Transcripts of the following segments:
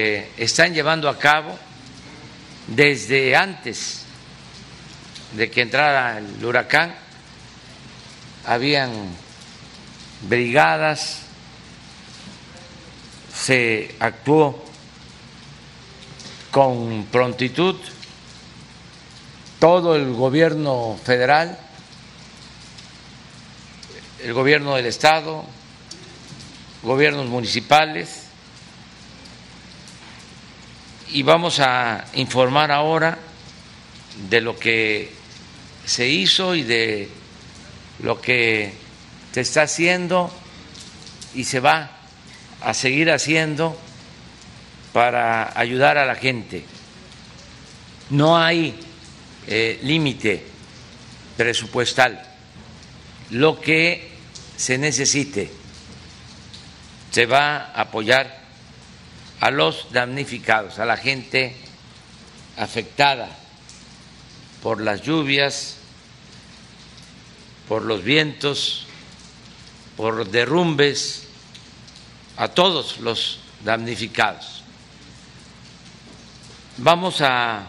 están llevando a cabo desde antes de que entrara el huracán. Habían brigadas, se actuó con prontitud todo el gobierno federal, el gobierno del estado, gobiernos municipales, y vamos a informar ahora de lo que se hizo y de lo que se está haciendo y se va a seguir haciendo para ayudar a la gente. No hay eh, límite presupuestal. Lo que se necesite se va a apoyar a los damnificados, a la gente afectada por las lluvias, por los vientos, por derrumbes, a todos los damnificados. Vamos a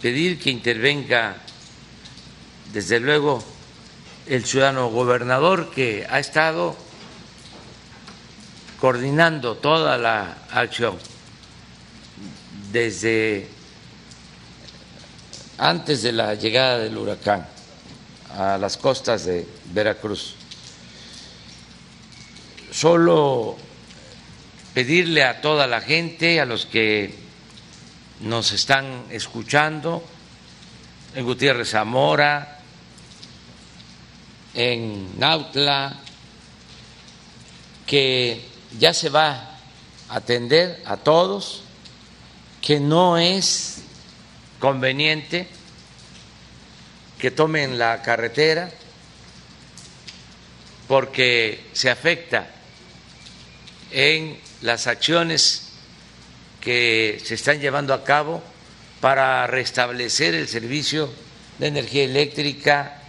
pedir que intervenga, desde luego, el ciudadano gobernador que ha estado coordinando toda la acción desde antes de la llegada del huracán a las costas de Veracruz. Solo pedirle a toda la gente, a los que nos están escuchando, en Gutiérrez Zamora, en Nautla, que ya se va a atender a todos, que no es conveniente que tomen la carretera porque se afecta en las acciones que se están llevando a cabo para restablecer el servicio de energía eléctrica,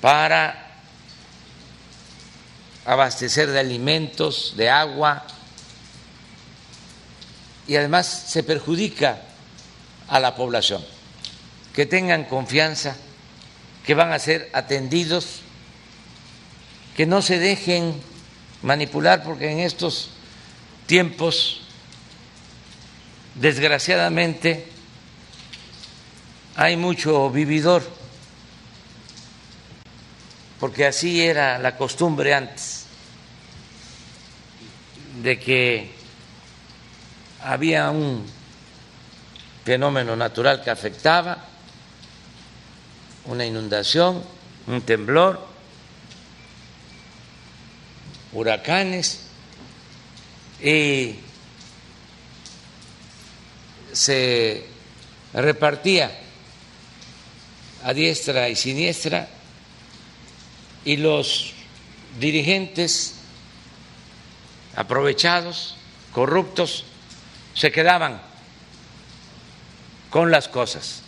para abastecer de alimentos, de agua, y además se perjudica a la población. Que tengan confianza, que van a ser atendidos, que no se dejen manipular, porque en estos tiempos, desgraciadamente, hay mucho vividor porque así era la costumbre antes, de que había un fenómeno natural que afectaba, una inundación, un temblor, huracanes, y se repartía a diestra y siniestra y los dirigentes aprovechados, corruptos, se quedaban con las cosas,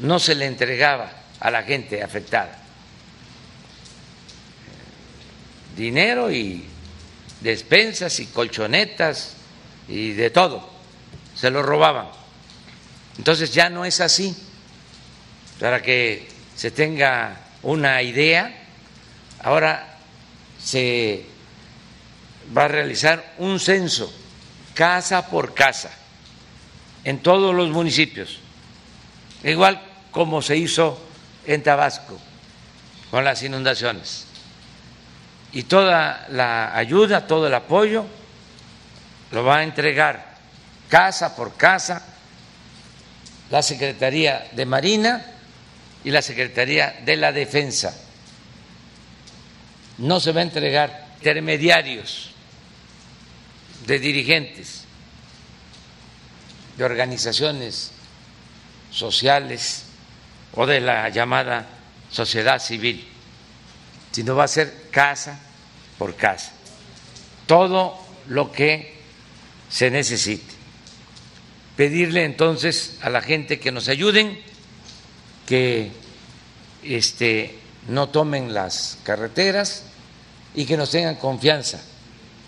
no se le entregaba a la gente afectada. Dinero y despensas y colchonetas y de todo, se lo robaban. Entonces ya no es así, para que se tenga una idea Ahora se va a realizar un censo casa por casa en todos los municipios, igual como se hizo en Tabasco con las inundaciones. Y toda la ayuda, todo el apoyo lo va a entregar casa por casa la Secretaría de Marina y la Secretaría de la Defensa no se va a entregar intermediarios de dirigentes de organizaciones sociales o de la llamada sociedad civil, sino va a ser casa por casa, todo lo que se necesite. Pedirle entonces a la gente que nos ayuden, que este, no tomen las carreteras, y que nos tengan confianza,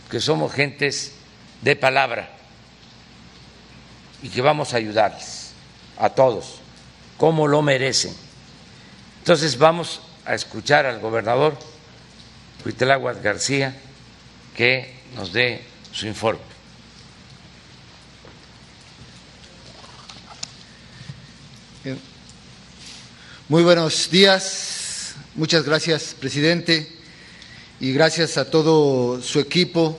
que somos gentes de palabra y que vamos a ayudarles a todos como lo merecen. Entonces vamos a escuchar al gobernador Huitláhuac García que nos dé su informe. Muy buenos días, muchas gracias, presidente, y gracias a todo su equipo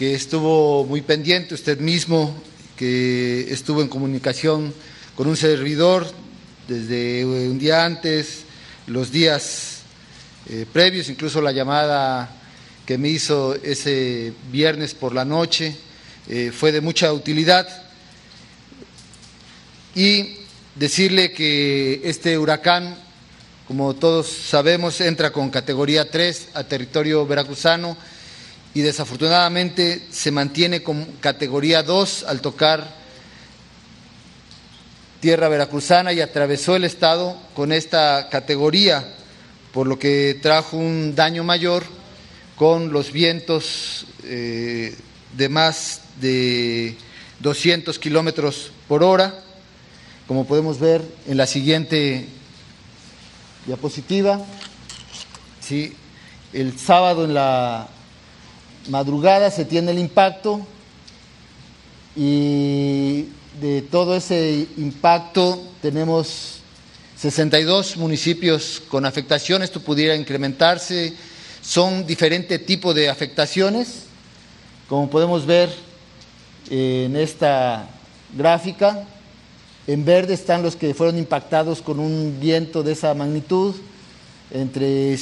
que estuvo muy pendiente, usted mismo, que estuvo en comunicación con un servidor desde un día antes, los días eh, previos, incluso la llamada que me hizo ese viernes por la noche, eh, fue de mucha utilidad. Y decirle que este huracán, como todos sabemos, entra con categoría 3 a territorio veracruzano y desafortunadamente se mantiene con categoría 2 al tocar tierra veracruzana y atravesó el estado con esta categoría, por lo que trajo un daño mayor con los vientos eh, de más de 200 kilómetros por hora, como podemos ver en la siguiente diapositiva. Sí, el sábado en la madrugada se tiene el impacto y de todo ese impacto tenemos 62 municipios con afectación, esto pudiera incrementarse, son diferentes tipos de afectaciones, como podemos ver en esta gráfica, en verde están los que fueron impactados con un viento de esa magnitud, entre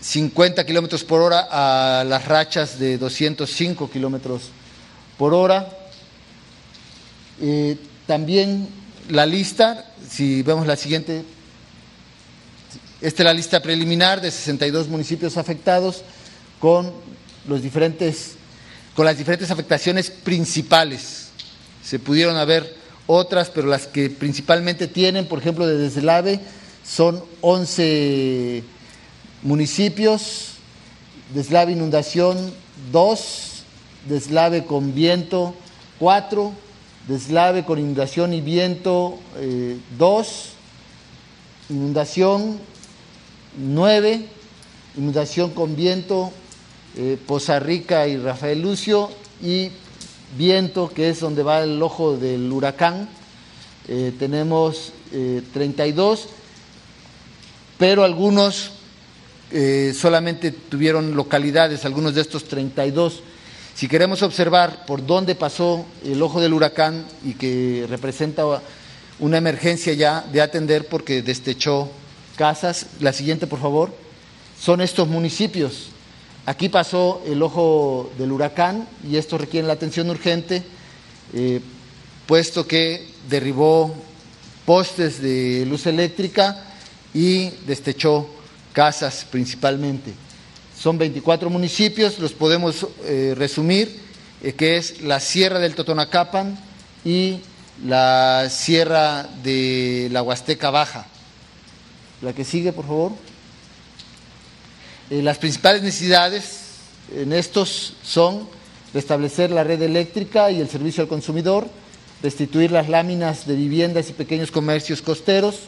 150 kilómetros por hora a las rachas de 205 kilómetros por hora. Eh, también la lista, si vemos la siguiente, esta es la lista preliminar de 62 municipios afectados con los diferentes con las diferentes afectaciones principales. Se pudieron haber otras, pero las que principalmente tienen, por ejemplo, de deslave, son 11 municipios, deslave inundación 2, deslave con viento 4, deslave con inundación y viento 2, eh, inundación 9, inundación con viento eh, Poza Rica y Rafael Lucio y viento que es donde va el ojo del huracán, eh, tenemos 32, pero algunos solamente tuvieron localidades, algunos de estos 32 si queremos observar por dónde pasó el ojo del huracán y que representa una emergencia ya de atender porque destechó casas, la siguiente por favor, son estos municipios. Aquí pasó el ojo del huracán y esto requiere la atención urgente, eh, puesto que derribó postes de luz eléctrica y destechó casas principalmente. Son 24 municipios, los podemos eh, resumir, eh, que es la Sierra del Totonacapan y la Sierra de la Huasteca Baja. La que sigue, por favor. Eh, las principales necesidades en estos son restablecer la red eléctrica y el servicio al consumidor, restituir las láminas de viviendas y pequeños comercios costeros,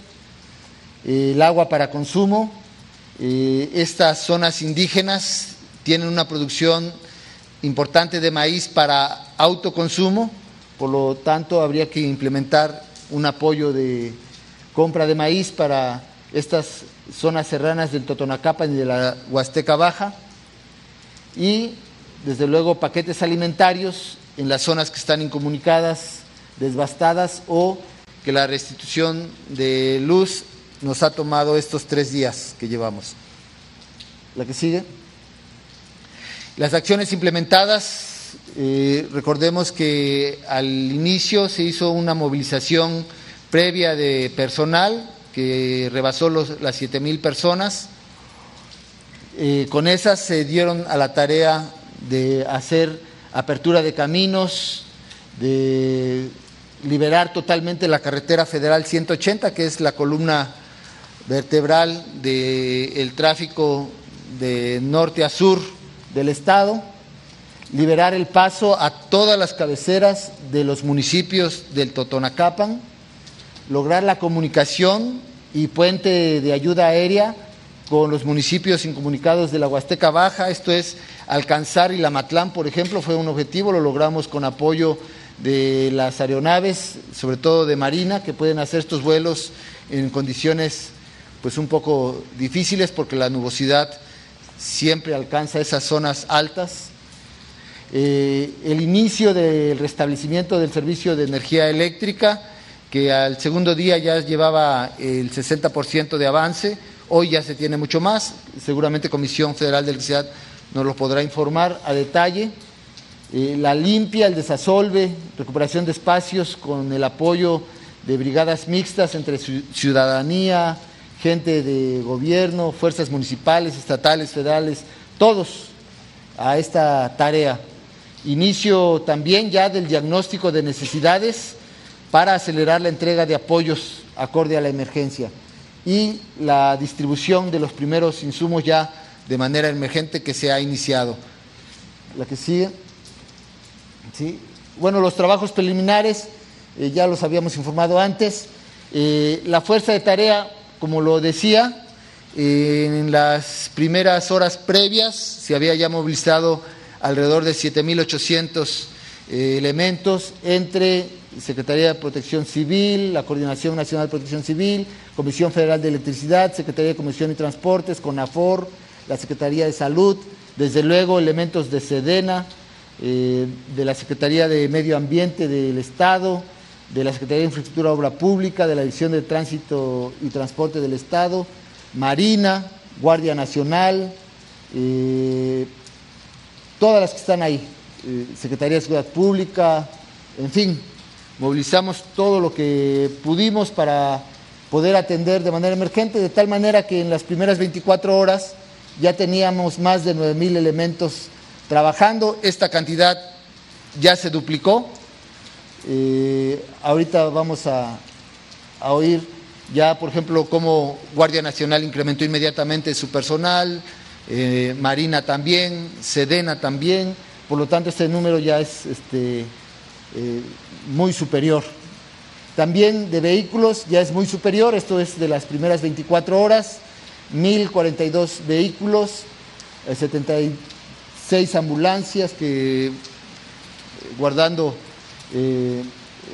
el agua para consumo, estas zonas indígenas tienen una producción importante de maíz para autoconsumo, por lo tanto habría que implementar un apoyo de compra de maíz para estas zonas serranas del Totonacapan y de la Huasteca Baja. Y desde luego paquetes alimentarios en las zonas que están incomunicadas, desbastadas o que la restitución de luz nos ha tomado estos tres días que llevamos. La que sigue. Las acciones implementadas, eh, recordemos que al inicio se hizo una movilización previa de personal que rebasó los, las siete mil personas. Eh, con esas se dieron a la tarea de hacer apertura de caminos, de liberar totalmente la carretera federal 180, que es la columna vertebral del tráfico de norte a sur del Estado. liberar el paso a todas las cabeceras de los municipios del Totonacapan, lograr la comunicación y puente de ayuda aérea con los municipios incomunicados de la Huasteca Baja, esto es alcanzar Ilamatlán, por ejemplo, fue un objetivo, lo logramos con apoyo de las aeronaves, sobre todo de Marina, que pueden hacer estos vuelos en condiciones pues un poco difíciles porque la nubosidad siempre alcanza esas zonas altas. Eh, el inicio del restablecimiento del servicio de energía eléctrica, que al segundo día ya llevaba el 60% de avance, hoy ya se tiene mucho más, seguramente Comisión Federal de Electricidad nos lo podrá informar a detalle. Eh, la limpia, el desasolve, recuperación de espacios con el apoyo de brigadas mixtas entre ciudadanía, gente de gobierno, fuerzas municipales, estatales, federales, todos a esta tarea. Inicio también ya del diagnóstico de necesidades para acelerar la entrega de apoyos acorde a la emergencia y la distribución de los primeros insumos ya de manera emergente que se ha iniciado. La que sigue. ¿Sí? Bueno, los trabajos preliminares eh, ya los habíamos informado antes. Eh, la fuerza de tarea, como lo decía, en las primeras horas previas se había ya movilizado alrededor de 7.800 eh, elementos entre Secretaría de Protección Civil, la Coordinación Nacional de Protección Civil, Comisión Federal de Electricidad, Secretaría de Comisión y Transportes, CONAFOR, la Secretaría de Salud, desde luego elementos de SEDENA, eh, de la Secretaría de Medio Ambiente del Estado, de la Secretaría de Infraestructura Obra Pública, de la División de Tránsito y Transporte del Estado, Marina, Guardia Nacional, eh, todas las que están ahí, eh, Secretaría de Seguridad Pública, en fin, movilizamos todo lo que pudimos para poder atender de manera emergente, de tal manera que en las primeras 24 horas ya teníamos más de 9 mil elementos trabajando, esta cantidad ya se duplicó, eh, ahorita vamos a, oír ya, por ejemplo, cómo Guardia Nacional incrementó inmediatamente su personal, eh, Marina también, Sedena también, por lo tanto este número ya es este, eh, muy superior. También de vehículos ya es muy superior, esto es de las primeras 24 horas, 1.042 vehículos, 76 ambulancias que guardando eh,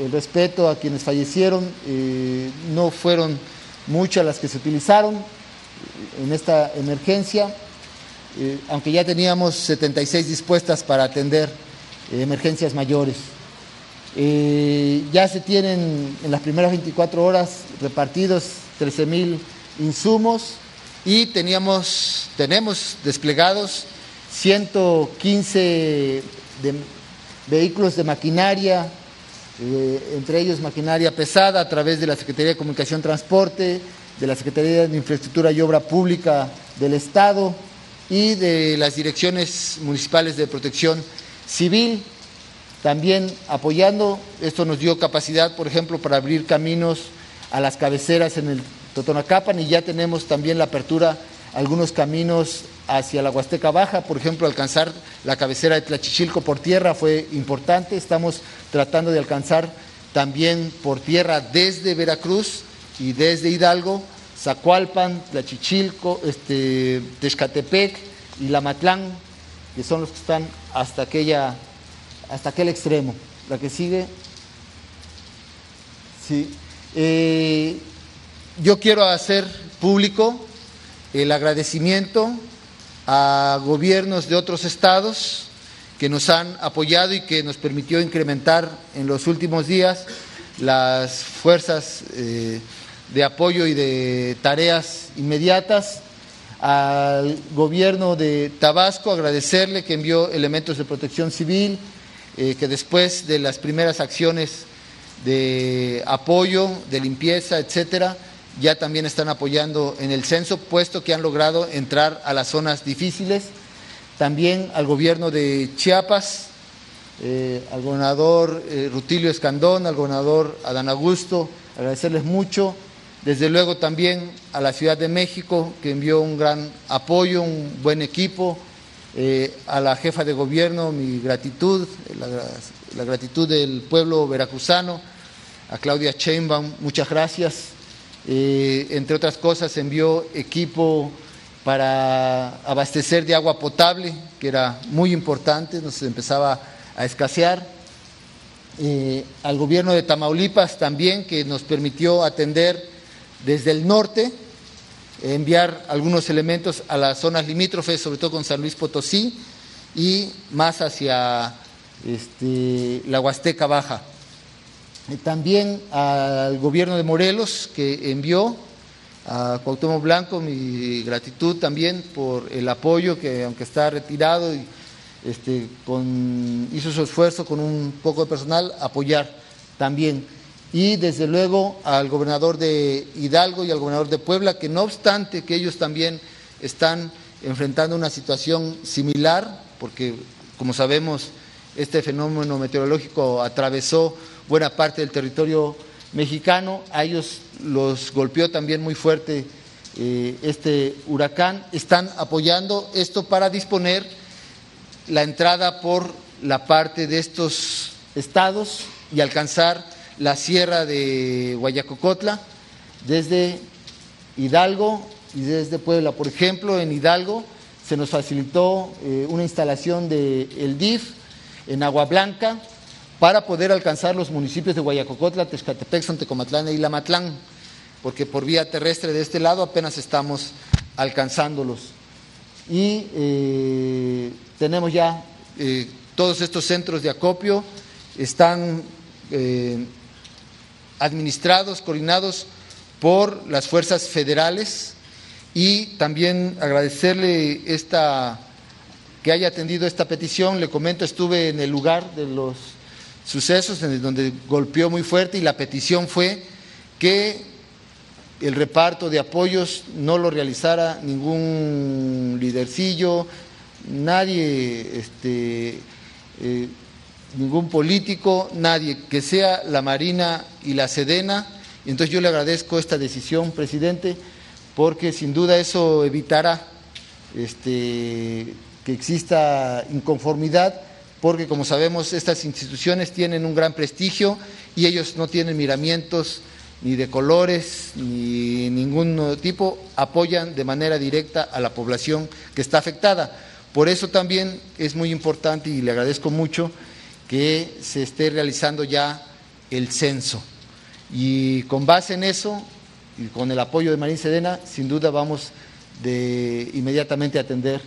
el respeto a quienes fallecieron, eh, no fueron muchas las que se utilizaron en esta emergencia, eh, aunque ya teníamos 76 dispuestas para atender emergencias mayores. ya se tienen en las primeras 24 horas repartidos 13 mil insumos y teníamos, tenemos desplegados 115 de vehículos de maquinaria, eh, entre ellos maquinaria pesada a través de la Secretaría de Comunicación y Transporte, de la Secretaría de Infraestructura y Obra Pública del Estado y de las direcciones municipales de protección civil, también apoyando. Esto nos dio capacidad, por ejemplo, para abrir caminos a las cabeceras en el Totonacapan y ya tenemos también la apertura algunos caminos hacia la Huasteca Baja, por ejemplo, alcanzar la cabecera de Tlachichilco por tierra fue importante, estamos tratando de alcanzar también por tierra desde Veracruz y desde Hidalgo, Zacualpan, Tlachichilco, este, Texcatepec y Lamatlán, que son los que están hasta, aquella, hasta aquel extremo. La que sigue. Sí. Eh, yo quiero hacer público el agradecimiento a gobiernos de otros estados que nos han apoyado y que nos permitió incrementar en los últimos días las fuerzas eh, de apoyo y de tareas inmediatas. Al gobierno de Tabasco agradecerle que envió elementos de protección civil, eh, que después de las primeras acciones de apoyo, de limpieza, etcétera, ya también están apoyando en el censo, puesto que han logrado entrar a las zonas difíciles. También al gobierno de Chiapas, eh, al gobernador eh, Rutilio Escandón, al gobernador Adán Augusto, agradecerles mucho. Desde luego también a la Ciudad de México, que envió un gran apoyo, un buen equipo, Eh, a la jefa de gobierno mi gratitud, la, gratitud del pueblo veracruzano, a Claudia Sheinbaum, muchas gracias. Eh, entre otras cosas, envió equipo para abastecer de agua potable, que era muy importante, nos empezaba a escasear. Eh, al gobierno de Tamaulipas también, que nos permitió atender desde el norte enviar algunos elementos a las zonas limítrofes, sobre todo con San Luis Potosí y más hacia este, la Huasteca Baja. También al gobierno de Morelos, que envió a Cuauhtémoc Blanco mi gratitud también por el apoyo que, aunque está retirado, y, este, con, hizo su esfuerzo con un poco de personal, apoyar también. Y desde luego al gobernador de Hidalgo y al gobernador de Puebla, que no obstante que ellos también están enfrentando una situación similar, porque como sabemos este fenómeno meteorológico atravesó buena parte del territorio mexicano, a ellos los golpeó también muy fuerte eh, este huracán, están apoyando esto para disponer la entrada por la parte de estos estados y alcanzar la sierra de Guayacocotla, desde Hidalgo y desde Puebla. Por ejemplo, en Hidalgo se nos facilitó eh, una instalación del el DIF en Agua Blanca para poder alcanzar los municipios de Guayacocotla, Texcatepec, Santecomatlán e Ilamatlán, porque por vía terrestre de este lado apenas estamos alcanzándolos. Y eh, tenemos ya eh, todos estos centros de acopio, están administrados, coordinados por las fuerzas federales y también agradecerle esta que haya atendido esta petición. Le comento, estuve en el lugar de los sucesos en donde golpeó muy fuerte y la petición fue que el reparto de apoyos no lo realizara ningún lidercillo, nadie este, eh, ningún político, nadie, que sea la Marina y la Sedena. Entonces yo le agradezco esta decisión, presidente, porque sin duda eso evitará este, que exista inconformidad, porque como sabemos estas instituciones tienen un gran prestigio y ellos no tienen miramientos ni de colores ni ningún tipo, apoyan de manera directa a la población que está afectada. Por eso también es muy importante y le agradezco mucho que se esté realizando ya el censo. Y con base en eso, y con el apoyo de Marín Sedena, sin duda vamos de inmediatamente a atender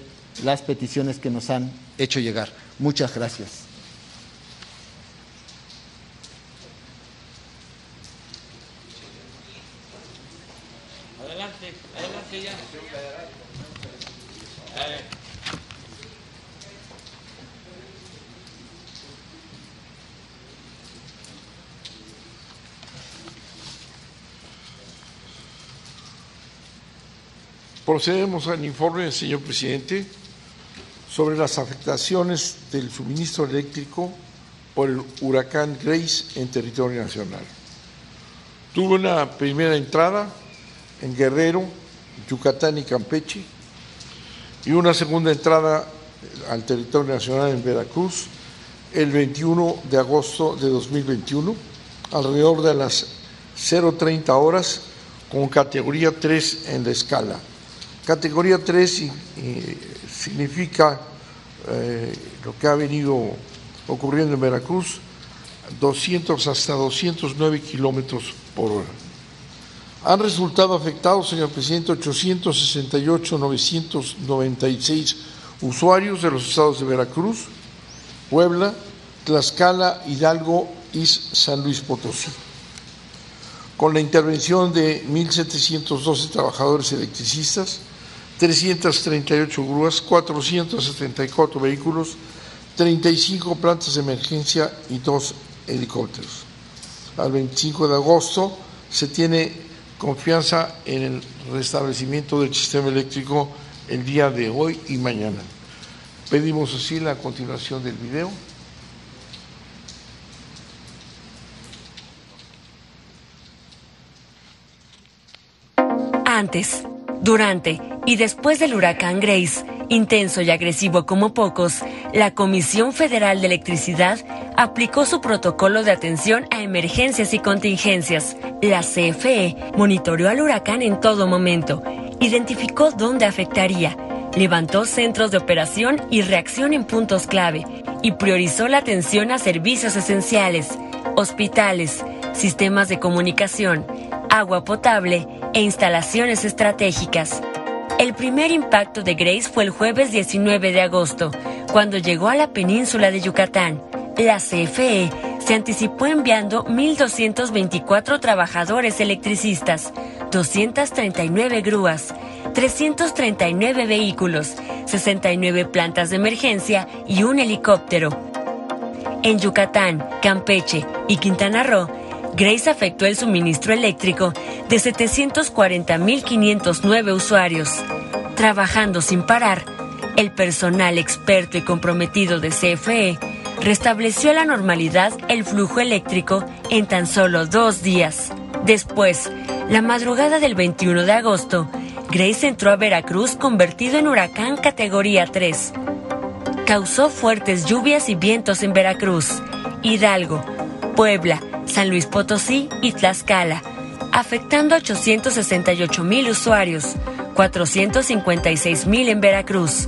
las peticiones que nos han hecho llegar. Muchas gracias. Adelante, adelante ya. Procedemos al informe, señor presidente, sobre las afectaciones del suministro eléctrico por el huracán Grace en territorio nacional. Tuvo una primera entrada en Guerrero, Yucatán y Campeche, y una segunda entrada al territorio nacional en Veracruz el 21 de agosto de 2021, alrededor de las 0.30 horas, con categoría 3 en la escala. Categoría 3 significa eh, lo que ha venido ocurriendo en Veracruz, 200 hasta 209 kilómetros por hora. Han resultado afectados, señor presidente, 868.996 usuarios de los estados de Veracruz, Puebla, Tlaxcala, Hidalgo y San Luis Potosí. Con la intervención de 1.712 trabajadores electricistas, 338 grúas, 474 vehículos, 35 plantas de emergencia y dos helicópteros. Al 25 de agosto se tiene confianza en el restablecimiento del sistema eléctrico el día de hoy y mañana. Pedimos así la continuación del video. Antes, durante y después del huracán Grace Intenso y agresivo como pocos, la Comisión Federal de Electricidad aplicó su protocolo de atención a emergencias y contingencias. La CFE monitoreó al huracán en todo momento, identificó dónde afectaría, levantó centros de operación y reacción en puntos clave y priorizó la atención a servicios esenciales, hospitales, sistemas de comunicación, agua potable e instalaciones estratégicas. El primer impacto de Grace fue el jueves 19 de agosto, cuando llegó a la península de Yucatán. La CFE se anticipó enviando 1.224 trabajadores electricistas, 239 grúas, 339 vehículos, 69 plantas de emergencia y un helicóptero. En Yucatán, Campeche y Quintana Roo, Grace afectó el suministro eléctrico de 740.509 usuarios. Trabajando sin parar, el personal experto y comprometido de CFE restableció a la normalidad el flujo eléctrico en tan solo dos días. Después, la madrugada del 21 de agosto, Grace entró a Veracruz convertido en huracán categoría 3. Causó fuertes lluvias y vientos en Veracruz, Hidalgo, Puebla, San Luis Potosí y Tlaxcala, afectando a 868 mil usuarios, 456 mil en Veracruz.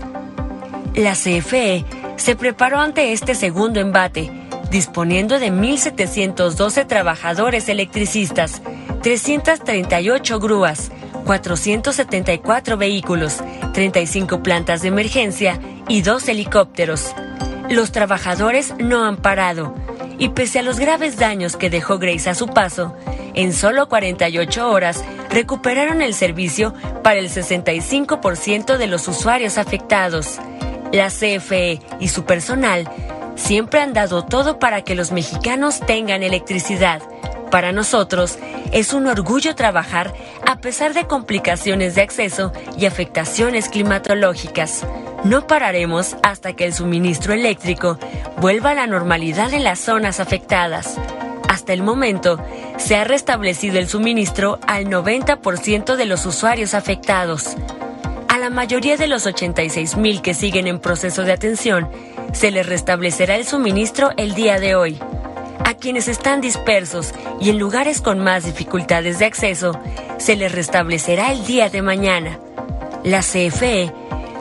La CFE se preparó ante este segundo embate, disponiendo de 1.712 trabajadores electricistas, 338 grúas, 474 vehículos, 35 plantas de emergencia y dos helicópteros. Los trabajadores no han parado y pese a los graves daños que dejó Grace a su paso, en solo 48 horas recuperaron el servicio para el 65% de los usuarios afectados. La CFE y su personal siempre han dado todo para que los mexicanos tengan electricidad. Para nosotros es un orgullo trabajar a pesar de complicaciones de acceso y afectaciones climatológicas. No pararemos hasta que el suministro eléctrico vuelva a la normalidad en las zonas afectadas. Hasta el momento, se ha restablecido el suministro al 90% de los usuarios afectados. A la mayoría de los 86.000 que siguen en proceso de atención, se les restablecerá el suministro el día de hoy. A quienes están dispersos y en lugares con más dificultades de acceso, se les restablecerá el día de mañana. La CFE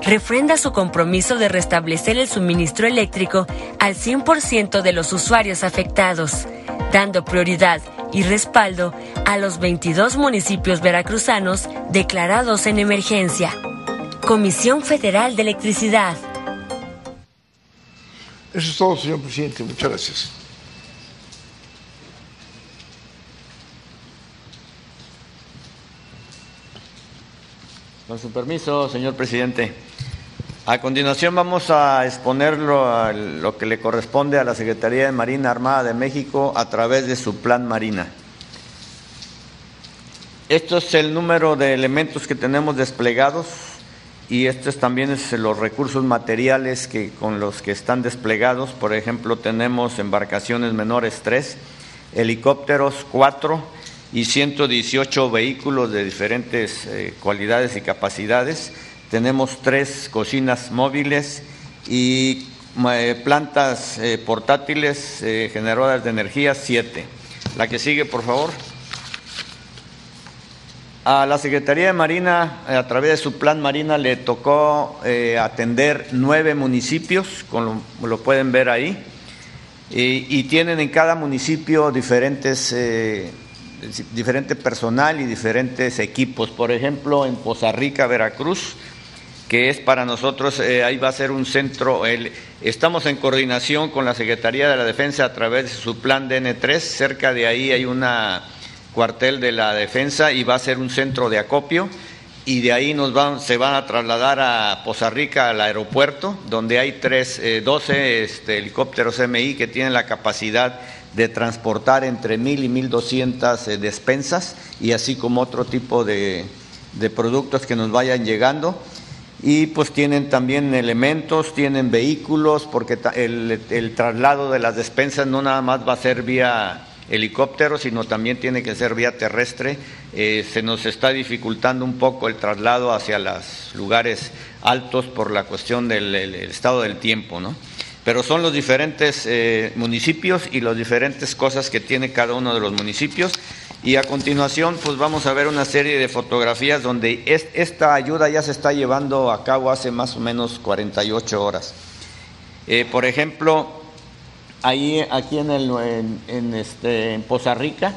refrenda su compromiso de restablecer el suministro eléctrico al 100% de los usuarios afectados, dando prioridad y respaldo a los 22 municipios veracruzanos declarados en emergencia. Comisión Federal de Electricidad. Eso es todo, señor presidente. Muchas gracias. Con su permiso, señor presidente. A continuación vamos a exponer lo, lo, que le corresponde a la Secretaría de Marina Armada de México a través de su plan Marina. Esto es el número de elementos que tenemos desplegados y estos también es los recursos materiales que, con los que están desplegados. Por ejemplo, tenemos embarcaciones menores 3, helicópteros 4, y 118 vehículos de diferentes eh, cualidades y capacidades. Tenemos tres cocinas móviles y eh, plantas eh, portátiles generadoras de energía, siete. La que sigue, por favor. A la Secretaría de Marina, a través de su plan Marina, le tocó atender nueve municipios, como lo, pueden ver ahí, y, y, tienen en cada municipio diferentes diferente personal y diferentes equipos. Por ejemplo, en Poza Rica, Veracruz, que es para nosotros, eh, ahí va a ser un centro, estamos en coordinación con la Secretaría de la Defensa a través de su plan DN3, cerca de ahí hay una cuartel de la defensa y va a ser un centro de acopio y de ahí nos van, se van a trasladar a Poza Rica al aeropuerto, donde hay tres, 12 eh, este, helicópteros MI que tienen la capacidad de transportar entre mil y mil doscientas eh, despensas y así como otro tipo de, productos que nos vayan llegando. Y pues tienen también elementos, tienen vehículos, porque el, traslado de las despensas no nada más va a ser vía helicóptero, sino también tiene que ser vía terrestre. Eh, se nos está dificultando un poco el traslado hacia los lugares altos por la cuestión del estado del tiempo, ¿no? Pero son los diferentes eh, municipios y las diferentes cosas que tiene cada uno de los municipios. Y a continuación, pues vamos a ver una serie de fotografías donde esta ayuda ya se está llevando a cabo hace más o menos 48 horas. Eh, por ejemplo, ahí aquí en, el, en, este, en Poza Rica,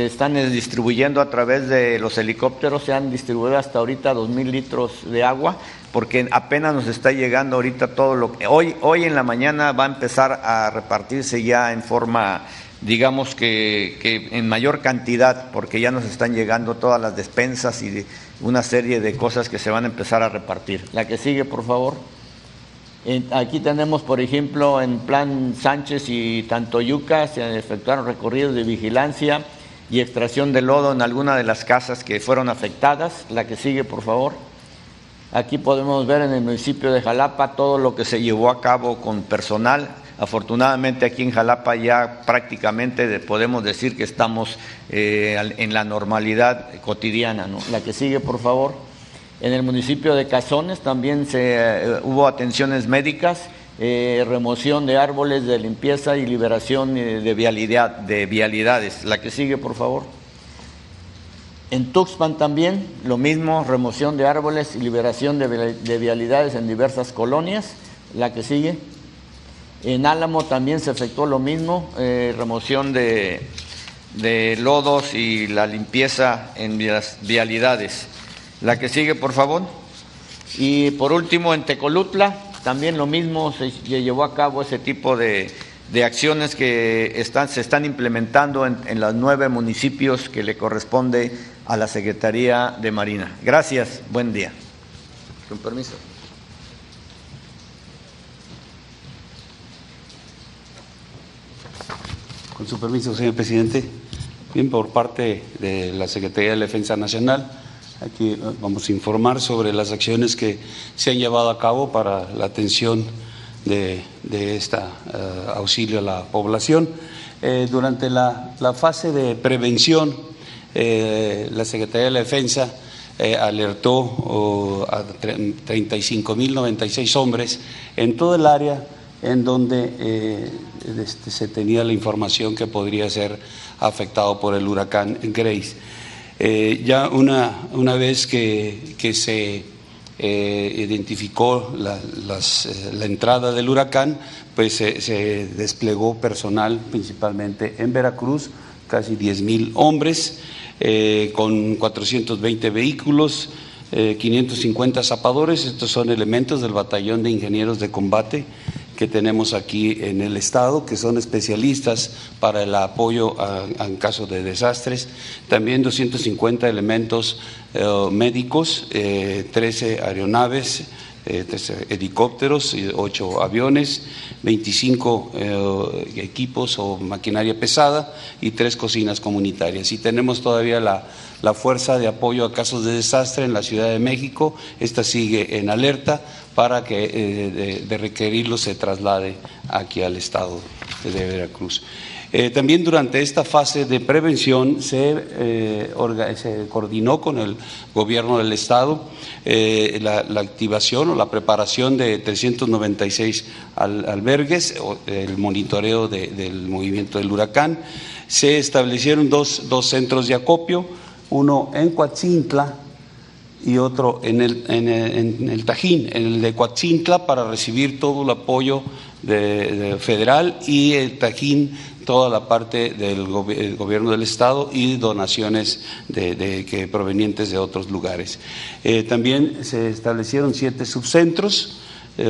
se están distribuyendo a través de los helicópteros, se han distribuido hasta ahorita dos mil litros de agua, porque apenas nos está llegando ahorita todo lo que hoy, hoy en la mañana va a empezar a repartirse ya en forma, digamos que, que en mayor cantidad, porque ya nos están llegando todas las despensas y una serie de cosas que se van a empezar a repartir. La que sigue, por favor. Aquí tenemos, por ejemplo, en Plan Sánchez y Tantoyuca se efectuaron recorridos de vigilancia y extracción de lodo en alguna de las casas que fueron afectadas. La que sigue, por favor. Aquí podemos ver en el municipio de Jalapa todo lo que se llevó a cabo con personal. Afortunadamente aquí en Jalapa ya prácticamente podemos decir que estamos eh, en la normalidad cotidiana. La que sigue, por favor. En el municipio de Cazones también se, eh, hubo atenciones médicas, eh, remoción de árboles de limpieza y liberación eh, de, vialidad, de vialidades. La que sigue, por favor. En Tuxpan también, lo mismo, remoción de árboles y liberación de, vialidades en diversas colonias. La que sigue. En Álamo también se efectuó lo mismo, remoción de, de lodos y la limpieza en vialidades. La que sigue, por favor. Y por último, en Tecolutla, también lo mismo, se llevó a cabo ese tipo de, acciones que están, se están implementando en, en, los nueve municipios que le corresponde a la Secretaría de Marina. Gracias, buen día. Con permiso. Con su permiso, señor presidente. Bien, por parte de la Secretaría de Defensa Nacional, Aquí vamos a informar sobre las acciones que se han llevado a cabo para la atención de, este auxilio a la población. Eh, durante la, fase de prevención, eh, la Secretaría de la Defensa alertó a 35.096 hombres en todo el área en donde este, se tenía la información que podría ser afectado por el huracán Grace. Eh, ya una, una vez que, que se eh, identificó la, eh, la, entrada del huracán, pues se, desplegó personal principalmente en Veracruz, casi 10 mil hombres, con 420 vehículos, 550 zapadores, estos son elementos del Batallón de Ingenieros de Combate que tenemos aquí en el Estado, que son especialistas para el apoyo en caso de desastres. También 250 elementos eh, médicos, 13 eh, aeronaves, 13 eh, helicópteros, 8 aviones, 25 equipos o maquinaria pesada y 3 cocinas comunitarias. Y tenemos todavía la, la Fuerza de Apoyo a Casos de Desastre en la Ciudad de México. Esta sigue en alerta para que eh, de, requerirlo se traslade aquí al estado de Veracruz. Eh, también durante esta fase de prevención se, eh, coordinó con el gobierno del Estado la, activación o la preparación de 396 albergues, el monitoreo del movimiento del huracán. Se establecieron dos, dos centros de acopio, uno en Coatzintla, y otro en el, en el, Tajín, en el de Coatzintla, para recibir todo el apoyo de, federal y el Tajín toda la parte del gobierno del Estado y donaciones de, que provenientes de otros lugares. Eh, también se establecieron siete subcentros eh,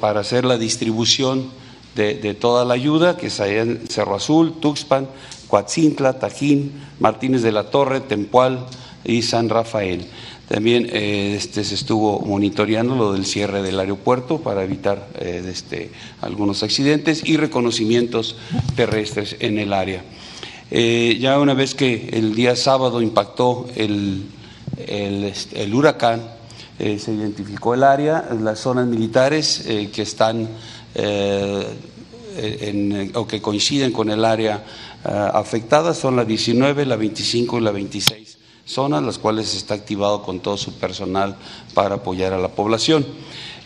para hacer la distribución de, toda la ayuda, que es en Cerro Azul, Tuxpan, Coatzintla, Tajín, Martínez de la Torre, Tempual y San Rafael. También eh, este, se estuvo monitoreando lo del cierre del aeropuerto para evitar eh, este, algunos accidentes y reconocimientos terrestres en el área. Eh, ya una vez que el día sábado impactó el, el, este, el huracán, se identificó el área, las zonas militares que están en, o que coinciden con el área afectada son la 19, la 25 y la 26 zonas, las cuales está activado con todo su personal para apoyar a la población.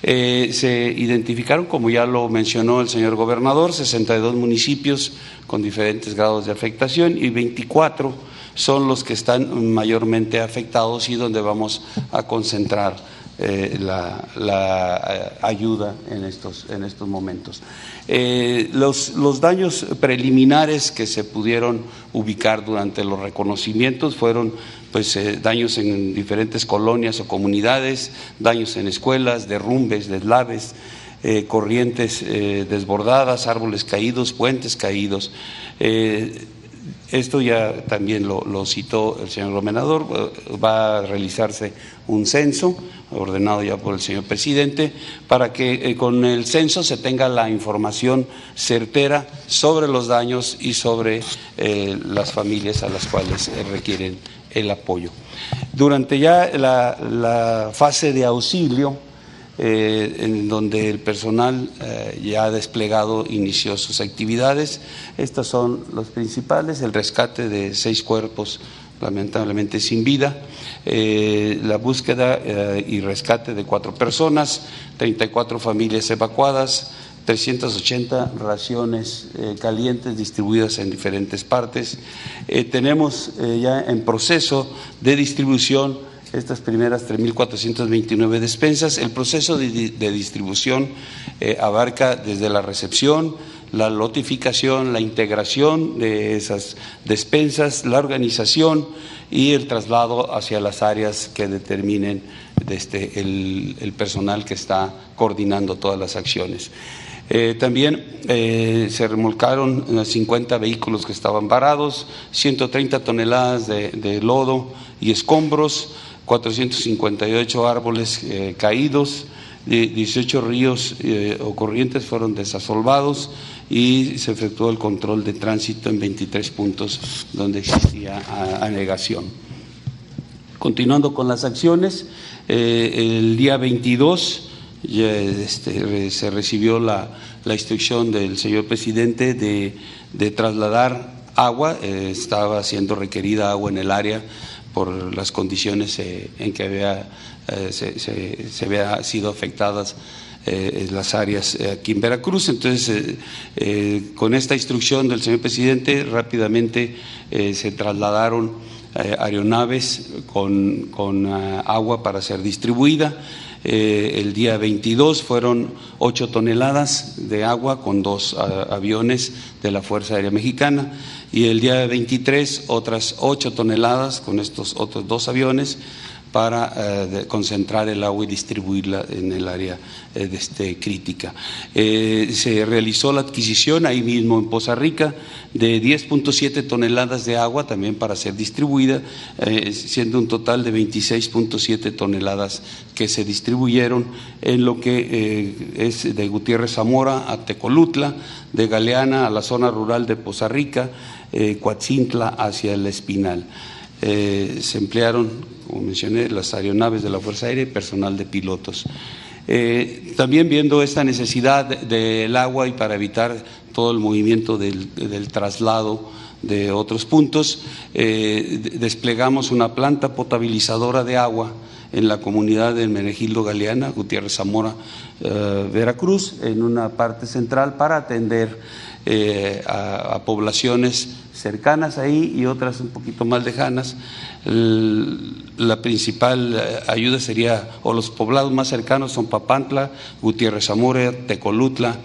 Eh, se identificaron, como ya lo mencionó el señor gobernador, 62 municipios con diferentes grados de afectación y 24 son los que están mayormente afectados y donde vamos a concentrar eh, la, eh, ayuda en estos, en estos momentos. los, los, daños preliminares que se pudieron ubicar durante los reconocimientos fueron pues, eh, daños en diferentes colonias o comunidades, daños en escuelas, derrumbes, deslaves, eh, corrientes eh, desbordadas, árboles caídos, puentes caídos. esto ya también lo, citó el señor gobernador, va a realizarse un censo ordenado ya por el señor presidente, para que con el censo se tenga la información certera sobre los daños y sobre las familias a las cuales requieren el apoyo. Durante ya la, fase de auxilio, eh, en donde el personal eh, ya desplegado inició sus actividades, estas son los principales, el rescate de seis cuerpos lamentablemente sin vida, eh, la búsqueda y rescate de cuatro personas, 34 familias evacuadas, 380 raciones eh, calientes distribuidas en diferentes partes. Eh, tenemos eh, ya en proceso de distribución estas primeras 3.429 despensas. El proceso de, distribución abarca desde la recepción, la notificación, la integración de esas despensas, la organización y el traslado hacia las áreas que determinen desde el personal que está coordinando todas las acciones. Eh, también eh, se remolcaron 50 vehículos que estaban varados, 130 toneladas de, lodo y escombros, 458 árboles eh, caídos, 18 ríos o corrientes fueron desasolvados y se efectuó el control de tránsito en 23 puntos donde existía anegación. Continuando con las acciones, el día 22 este, se recibió la, instrucción del señor presidente de, trasladar agua, eh, estaba siendo requerida agua en el área por las condiciones eh, en que había, eh, se, se, había sido afectadas las áreas aquí en Veracruz. Entonces, con esta instrucción del señor presidente, rápidamente se trasladaron aeronaves con, con agua para ser distribuida. Eh, el día 22 fueron 8 toneladas de agua con dos aviones de la Fuerza Aérea Mexicana. Y el día 23 otras 8 toneladas con estos otros dos aviones para eh, concentrar el agua y distribuirla en el área eh, este, crítica. Eh, se realizó la adquisición ahí mismo en Poza Rica de 10.7 toneladas de agua también para ser distribuida, siendo un total de 26.7 toneladas que se distribuyeron en lo que es de Gutiérrez Zamora a Tecolutla, de Galeana a la zona rural de Poza Rica, Coatzintla hacia el Espinal. Se emplearon como mencioné, las aeronaves de la Fuerza Aérea y personal de pilotos. Eh, también viendo esta necesidad del agua y para evitar todo el movimiento del, traslado de otros puntos, eh, desplegamos una planta potabilizadora de agua en la comunidad de Menegildo Galeana, Gutiérrez Zamora, eh, Veracruz, en una parte central para atender a poblaciones cercanas ahí y otras un poquito más lejanas. La principal eh, ayuda sería, o los poblados más cercanos son Papantla, Gutiérrez Zamora, Tecolutla,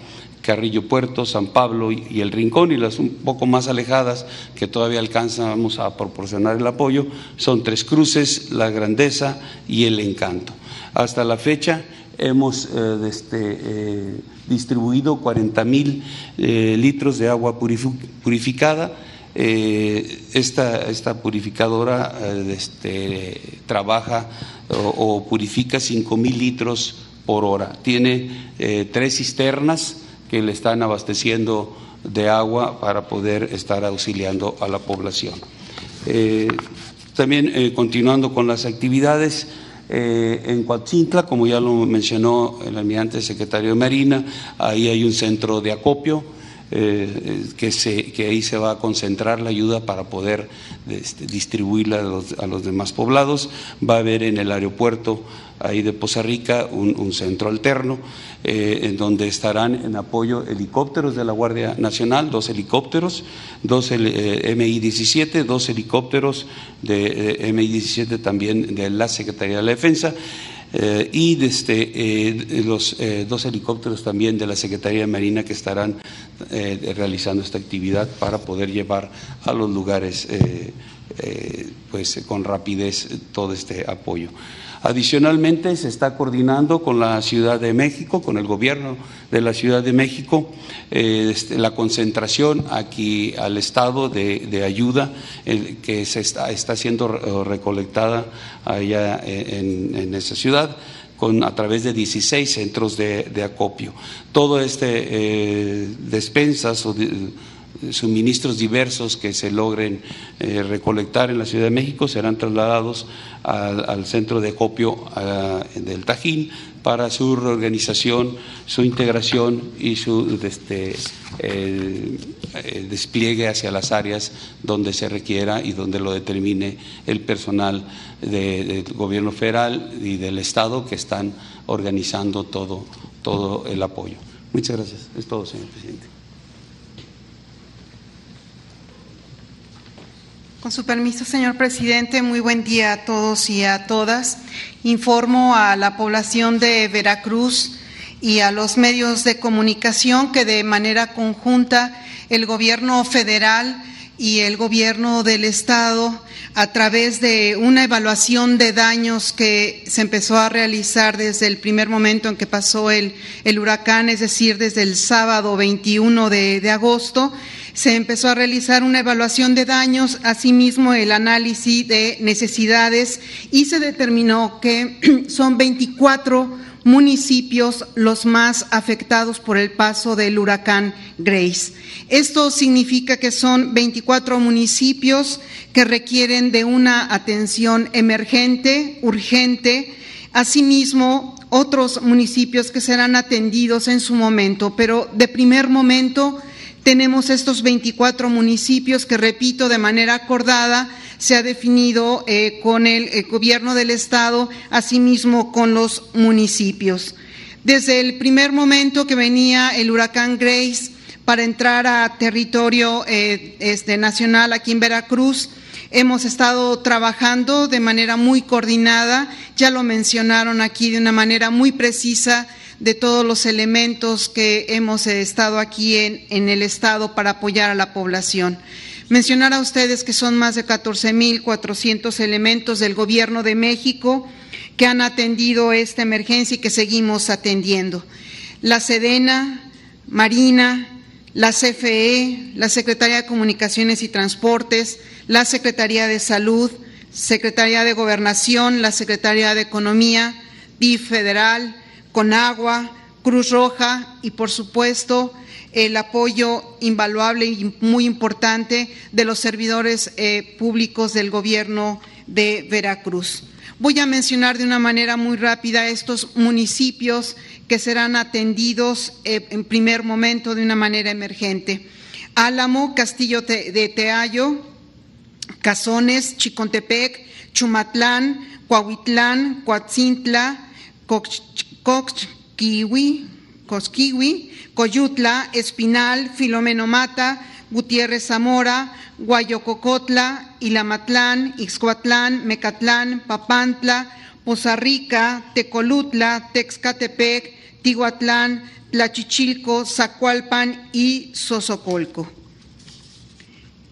Carrillo Puerto, San Pablo y, El Rincón, y las un poco más alejadas que todavía alcanzamos a proporcionar el apoyo son Tres Cruces, La Grandeza y El Encanto. Hasta la fecha hemos eh, este, eh, distribuido 40 mil litros de agua purificada eh, esta, purificadora eh, este, trabaja o, purifica 5 mil litros por hora. Tiene eh, tres cisternas que le están abasteciendo de agua para poder estar auxiliando a la población. también continuando con las actividades, en Coatzintla, como ya lo mencionó el almirante secretario de Marina, ahí hay un centro de acopio eh, que, se, que ahí se va a concentrar la ayuda para poder este, distribuirla a los, a los, demás poblados. Va a haber en el aeropuerto ahí de Poza Rica un, centro alterno eh, en donde estarán en apoyo helicópteros de la Guardia Nacional, dos helicópteros, dos eh, MI-17, dos helicópteros de MI-17 también de la Secretaría de la Defensa eh, y desde, eh, los eh, dos helicópteros también de la Secretaría de Marina que estarán realizando esta actividad para poder llevar a los lugares pues, con rapidez todo este apoyo. Adicionalmente, se está coordinando con la Ciudad de México, con el gobierno de la Ciudad de México, eh, este, la concentración aquí al Estado de, ayuda que se está, está, siendo recolectada allá en, esa ciudad. Con, a través de 16 centros de, acopio. Todo este eh, despensas o suministros diversos que se logren eh, recolectar en la Ciudad de México serán trasladados al, centro de acopio del Tajín para su reorganización, su integración y su este, despliegue hacia las áreas donde se requiera y donde lo determine el personal del gobierno federal y del Estado que están organizando todo, todo el apoyo. Muchas gracias. Es todo, señor presidente. Con su permiso, señor presidente, muy buen día a todos y a todas. Informo a la población de Veracruz y a los medios de comunicación que de manera conjunta el gobierno federal y el gobierno del Estado, a través de una evaluación de daños que se empezó a realizar desde el primer momento en que pasó el, huracán, es decir, desde el sábado 21 de agosto, se empezó a realizar una evaluación de daños, asimismo el análisis de necesidades y se determinó que son 24 municipios los más afectados por el paso del huracán Grace. Esto significa que son 24 municipios que requieren de una atención emergente, urgente, asimismo otros municipios que serán atendidos en su momento, pero de primer momento tenemos estos 24 municipios que, repito, de manera acordada se ha definido eh, con el, gobierno del Estado, asimismo con los municipios. Desde el primer momento que venía el huracán Grace para entrar a territorio eh, este, nacional aquí en Veracruz, hemos estado trabajando de manera muy coordinada, ya lo mencionaron aquí de una manera muy precisa de todos los elementos que hemos estado aquí en, el Estado para apoyar a la población. Mencionar a ustedes que son más de 14.400 elementos del Gobierno de México que han atendido esta emergencia y que seguimos atendiendo. La Sedena, Marina, la CFE, la Secretaría de Comunicaciones y Transportes, la Secretaría de Salud, Secretaría de Gobernación, la Secretaría de Economía, PIB Federal, con agua, Cruz Roja y, por supuesto, el apoyo invaluable y muy importante de los servidores eh, públicos del gobierno de Veracruz. Voy a mencionar de una manera muy rápida estos municipios que serán atendidos eh, en primer momento de una manera emergente. Álamo, Castillo de Teayo, Cazones, Chicontepec, Chumatlán, Coahuitlán, Coatzintla, Coxquiwi, Cosquiwi, Coyutla, Espinal, Filomeno Mata, Gutiérrez Zamora, Guayococotla, Ilamatlán, Ixcuatlán, Mecatlán, Papantla, Poza Rica, Tecolutla, Texcatepec, Tiguatlán, Tlachichilco, Zacualpan y Sosocolco.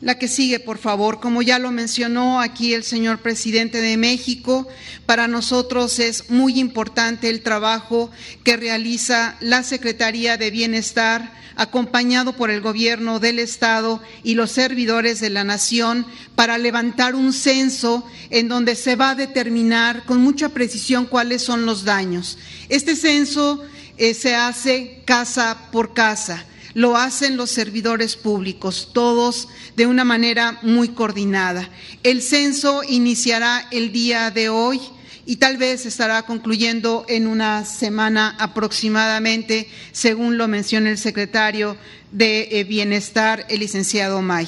La que sigue, por favor. Como ya lo mencionó aquí el señor presidente de México, para nosotros es muy importante el trabajo que realiza la Secretaría de Bienestar, acompañado por el gobierno del Estado y los servidores de la Nación, para levantar un censo en donde se va a determinar con mucha precisión cuáles son los daños. Este censo eh, se hace casa por casa lo hacen los servidores públicos, todos de una manera muy coordinada. El censo iniciará el día de hoy y tal vez estará concluyendo en una semana aproximadamente, según lo menciona el secretario de eh, Bienestar, el licenciado May.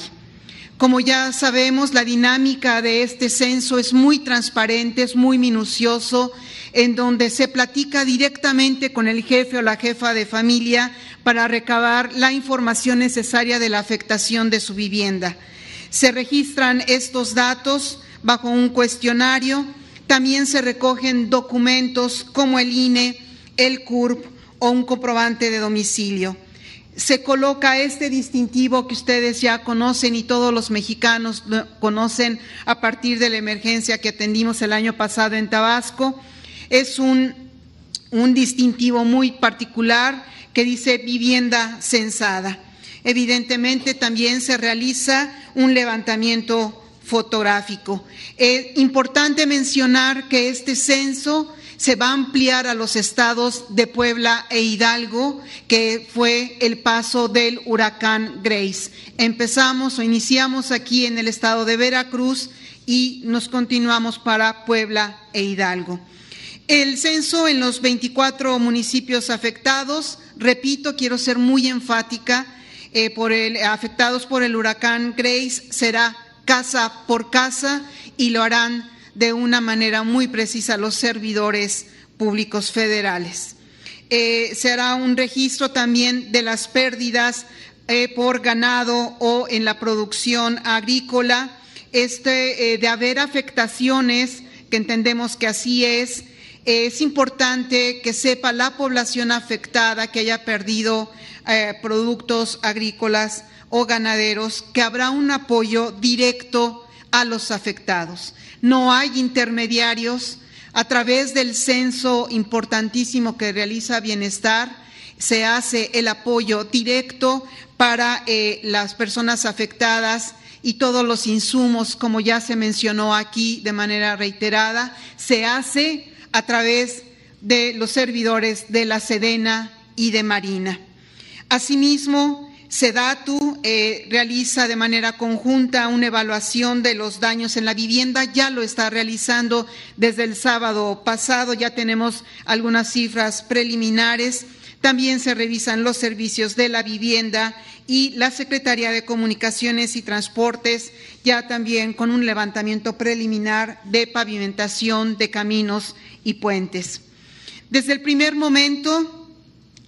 Como ya sabemos, la dinámica de este censo es muy transparente, es muy minucioso, en donde se platica directamente con el jefe o la jefa de familia para recabar la información necesaria de la afectación de su vivienda. Se registran estos datos bajo un cuestionario también se recogen documentos como el INE, el CURP o un comprobante de domicilio. Se coloca este distintivo que ustedes ya conocen y todos los mexicanos conocen a partir de la emergencia que atendimos el año pasado en Tabasco. Es un, un distintivo muy particular que dice vivienda censada. Evidentemente también se realiza un levantamiento fotográfico. Es importante mencionar que este censo se va a ampliar a los estados de Puebla e Hidalgo, que fue el paso del huracán Grace. Empezamos o iniciamos aquí en el estado de Veracruz y nos continuamos para Puebla e Hidalgo. El censo en los 24 municipios afectados, repito, quiero ser muy enfática, eh, por el, afectados por el huracán Grace será casa por casa y lo harán de una manera muy precisa los servidores públicos federales. Eh, se hará un registro también de las pérdidas eh, por ganado o en la producción agrícola, este, eh, de haber afectaciones, que entendemos que así es, es importante que sepa la población afectada que haya perdido productos agrícolas o ganaderos que habrá un apoyo directo a los afectados. No hay intermediarios. A través del censo importantísimo que realiza Bienestar, se hace el apoyo directo para eh, las personas afectadas y todos los insumos, como ya se mencionó aquí de manera reiterada, se hace a través de los servidores de la Sedena y de Marina. Asimismo, SEDATU eh, realiza de manera conjunta una evaluación de los daños en la vivienda, ya lo está realizando desde el sábado pasado, ya tenemos algunas cifras preliminares. También se revisan los servicios de la vivienda y la Secretaría de Comunicaciones y Transportes ya también con un levantamiento preliminar de pavimentación de caminos y puentes. Desde el primer momento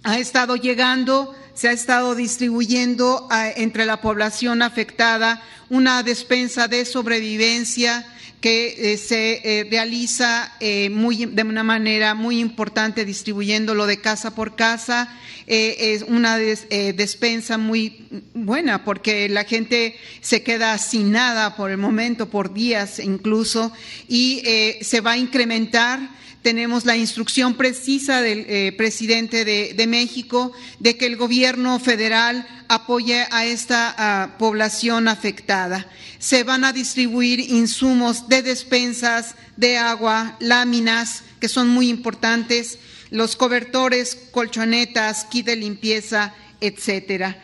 ha estado llegando se ha estado distribuyendo entre la población afectada una despensa de sobrevivencia que eh, se eh, realiza eh, muy, de una manera muy importante distribuyéndolo de casa por casa. es una despensa muy buena porque la gente se queda sin nada por el momento, por días incluso, y se va a incrementar tenemos la instrucción precisa del eh, presidente de, México de que el gobierno federal apoye a esta población afectada. Se van a distribuir insumos de despensas, de agua, láminas, que son muy importantes, los cobertores, colchonetas, kit de limpieza, etcétera.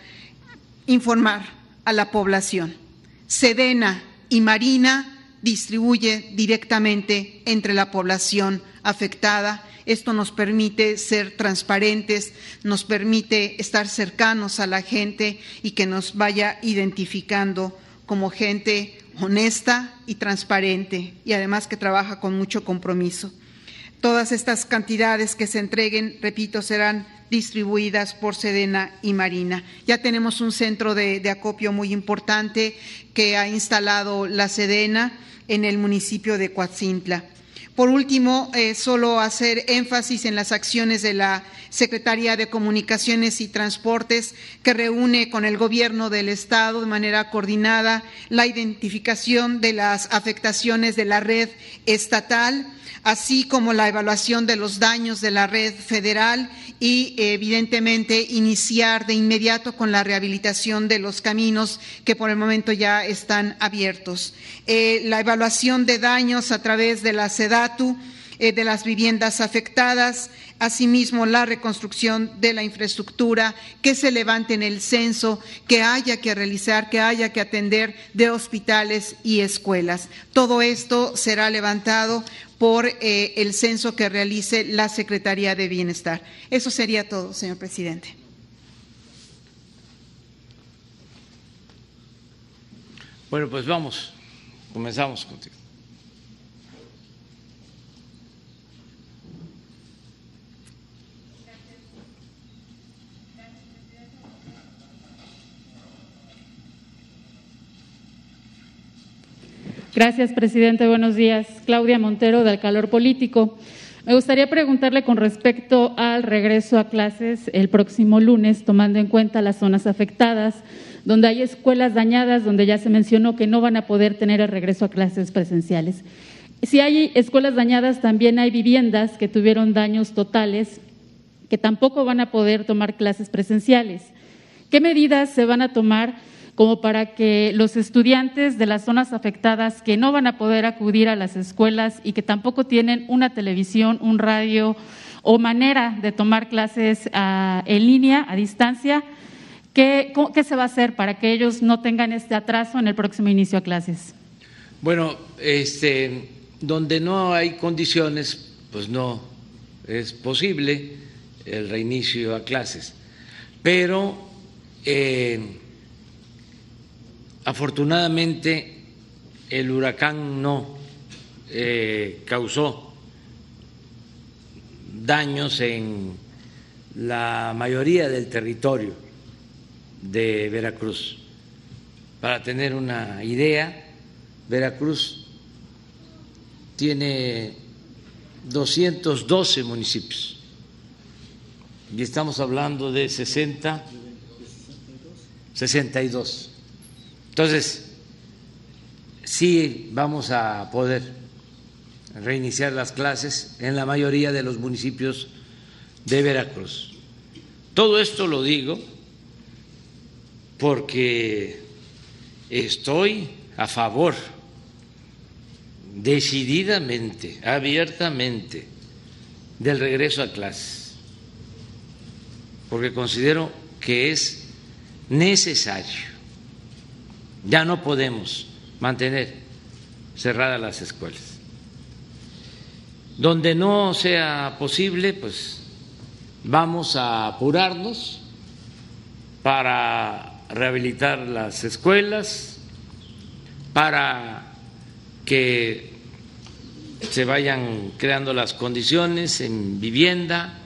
Informar a la población. Sedena y Marina distribuye directamente entre la población afectada. Esto nos permite ser transparentes, nos permite estar cercanos a la gente y que nos vaya identificando como gente honesta y transparente y además que trabaja con mucho compromiso. Todas estas cantidades que se entreguen, repito, serán distribuidas por Sedena y Marina. Ya tenemos un centro de, de acopio muy importante que ha instalado la Sedena en el municipio de Coatzintla. Por último, eh, solo hacer énfasis en las acciones de la Secretaría de Comunicaciones y Transportes, que reúne con el Gobierno del Estado de manera coordinada la identificación de las afectaciones de la red estatal así como la evaluación de los daños de la red federal y, evidentemente, iniciar de inmediato con la rehabilitación de los caminos que por el momento ya están abiertos. Eh, la evaluación de daños a través de la SEDATU eh, de las viviendas afectadas, asimismo la reconstrucción de la infraestructura, que se levante en el censo, que haya que realizar, que haya que atender de hospitales y escuelas. Todo esto será levantado por eh, el censo que realice la Secretaría de Bienestar. Eso sería todo, señor presidente. Bueno, pues vamos, comenzamos contigo. Gracias, presidente. Buenos días. Claudia Montero, del Calor Político. Me gustaría preguntarle con respecto al regreso a clases el próximo lunes, tomando en cuenta las zonas afectadas donde hay escuelas dañadas, donde ya se mencionó que no van a poder tener el regreso a clases presenciales. Si hay escuelas dañadas, también hay viviendas que tuvieron daños totales, que tampoco van a poder tomar clases presenciales. ¿Qué medidas se van a tomar como para que los estudiantes de las zonas afectadas que no van a poder acudir a las escuelas y que tampoco tienen una televisión, un radio o manera de tomar clases ah, en línea, a distancia, ¿Qué, se va a hacer para que ellos no tengan este atraso en el próximo inicio a clases? Bueno, este, donde no hay condiciones, pues no es posible el reinicio a clases. Pero eh, afortunadamente el huracán no eh, causó daños en la mayoría del territorio de Veracruz. Para tener una idea, Veracruz tiene 212 municipios y estamos hablando de 60, 62. Entonces, sí vamos a poder reiniciar las clases en la mayoría de los municipios de Veracruz. Todo esto lo digo porque estoy a favor decididamente, abiertamente, del regreso a clases, porque considero que es necesario. Ya no podemos mantener cerradas las escuelas. Donde no sea posible, pues vamos a apurarnos para rehabilitar las escuelas, para que se vayan creando las condiciones en vivienda,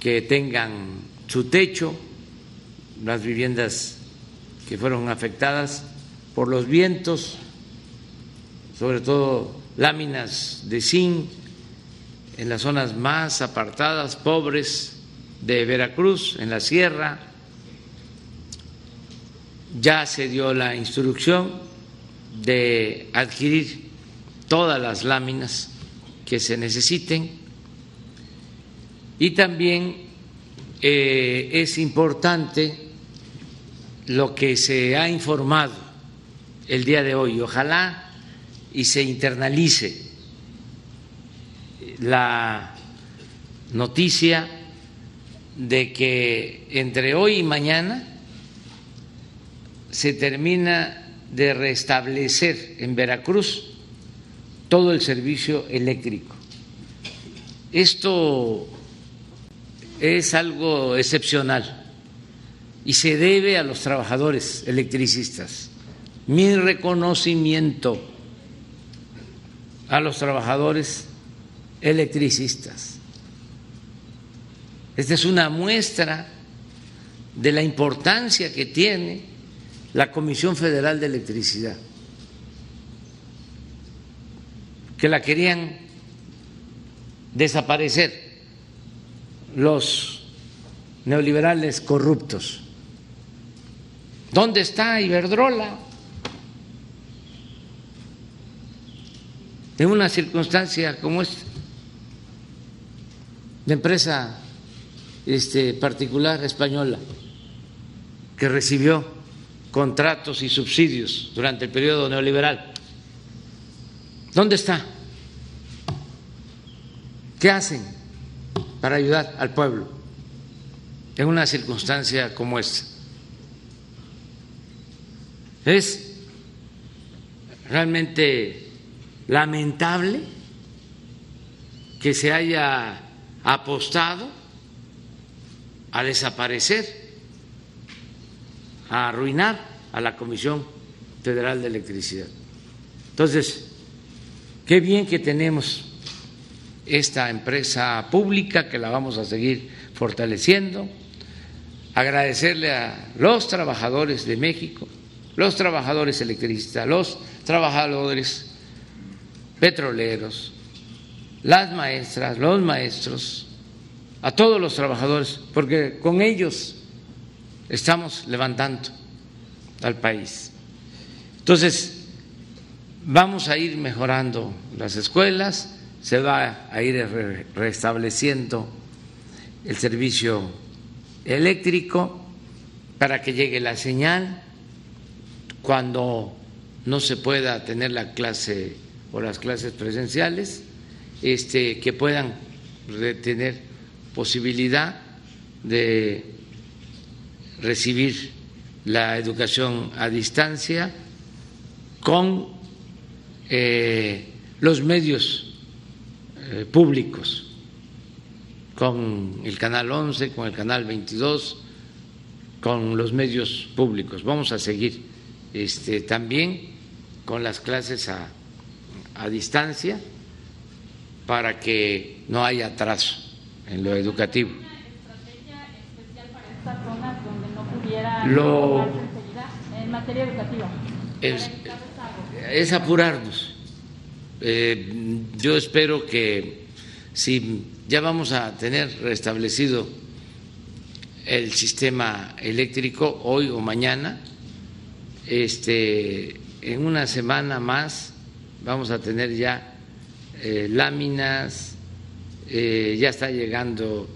que tengan su techo, las viviendas que fueron afectadas por los vientos, sobre todo láminas de zinc en las zonas más apartadas, pobres de Veracruz, en la sierra, ya se dio la instrucción de adquirir todas las láminas que se necesiten. Y también eh, es importante lo que se ha informado el día de hoy. Ojalá y se internalice la noticia de que entre hoy y mañana se termina de restablecer en Veracruz todo el servicio eléctrico. Esto es algo excepcional y se debe a los trabajadores electricistas. Mi reconocimiento a los trabajadores electricistas. Esta es una muestra de la importancia que tiene la Comisión Federal de Electricidad, que la querían desaparecer los neoliberales corruptos. ¿Dónde está Iberdrola? En una circunstancia como esta, de empresa este, particular española que recibió contratos y subsidios durante el periodo neoliberal. ¿Dónde está? ¿Qué hacen para ayudar al pueblo en una circunstancia como esta? Es realmente lamentable que se haya apostado a desaparecer, a arruinar a la Comisión Federal de Electricidad. Entonces, qué bien que tenemos esta empresa pública que la vamos a seguir fortaleciendo. Agradecerle a los trabajadores de México, los trabajadores electricistas, los trabajadores petroleros, las maestras, los maestros, a todos los trabajadores, porque con ellos estamos levantando al país. Entonces, vamos a ir mejorando las escuelas, se va a ir restableciendo el servicio eléctrico para que llegue la señal cuando no se pueda tener la clase o las clases presenciales, este, que puedan tener posibilidad de recibir la educación a distancia con eh, los medios eh, públicos, con el canal 11, con el canal 22, con los medios públicos. Vamos a seguir este, también con las clases a, a distancia para que no haya atraso en lo educativo. Lo, en materia educativa. Es, es apurarnos. Eh, yo espero que si ya vamos a tener restablecido el sistema eléctrico hoy o mañana, este, en una semana más vamos a tener ya eh, láminas, eh, ya está llegando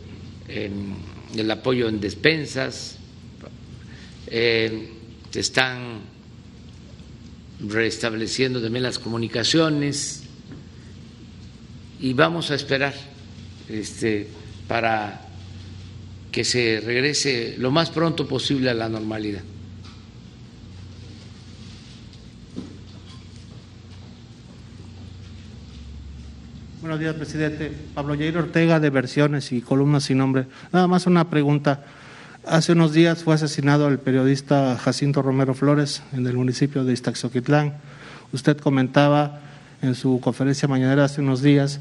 el apoyo en despensas, se están restableciendo también las comunicaciones y vamos a esperar este, para que se regrese lo más pronto posible a la normalidad. Buenos días, presidente. Pablo Jair Ortega, de Versiones y Columnas sin Nombre. Nada más una pregunta. Hace unos días fue asesinado el periodista Jacinto Romero Flores en el municipio de Iztaxoquitlán. Usted comentaba en su conferencia mañanera hace unos días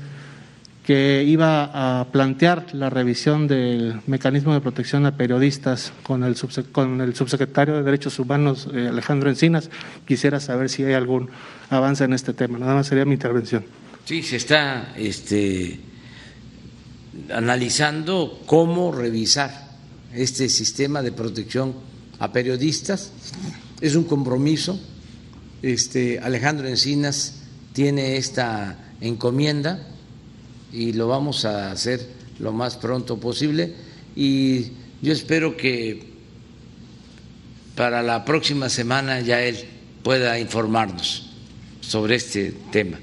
que iba a plantear la revisión del mecanismo de protección a periodistas con el, con el subsecretario de Derechos Humanos, eh, Alejandro Encinas. Quisiera saber si hay algún avance en este tema. Nada más sería mi intervención. Sí, se está este, analizando cómo revisar este sistema de protección a periodistas. Es un compromiso. Este, Alejandro Encinas tiene esta encomienda y lo vamos a hacer lo más pronto posible. Y yo espero que para la próxima semana ya él pueda informarnos sobre este tema.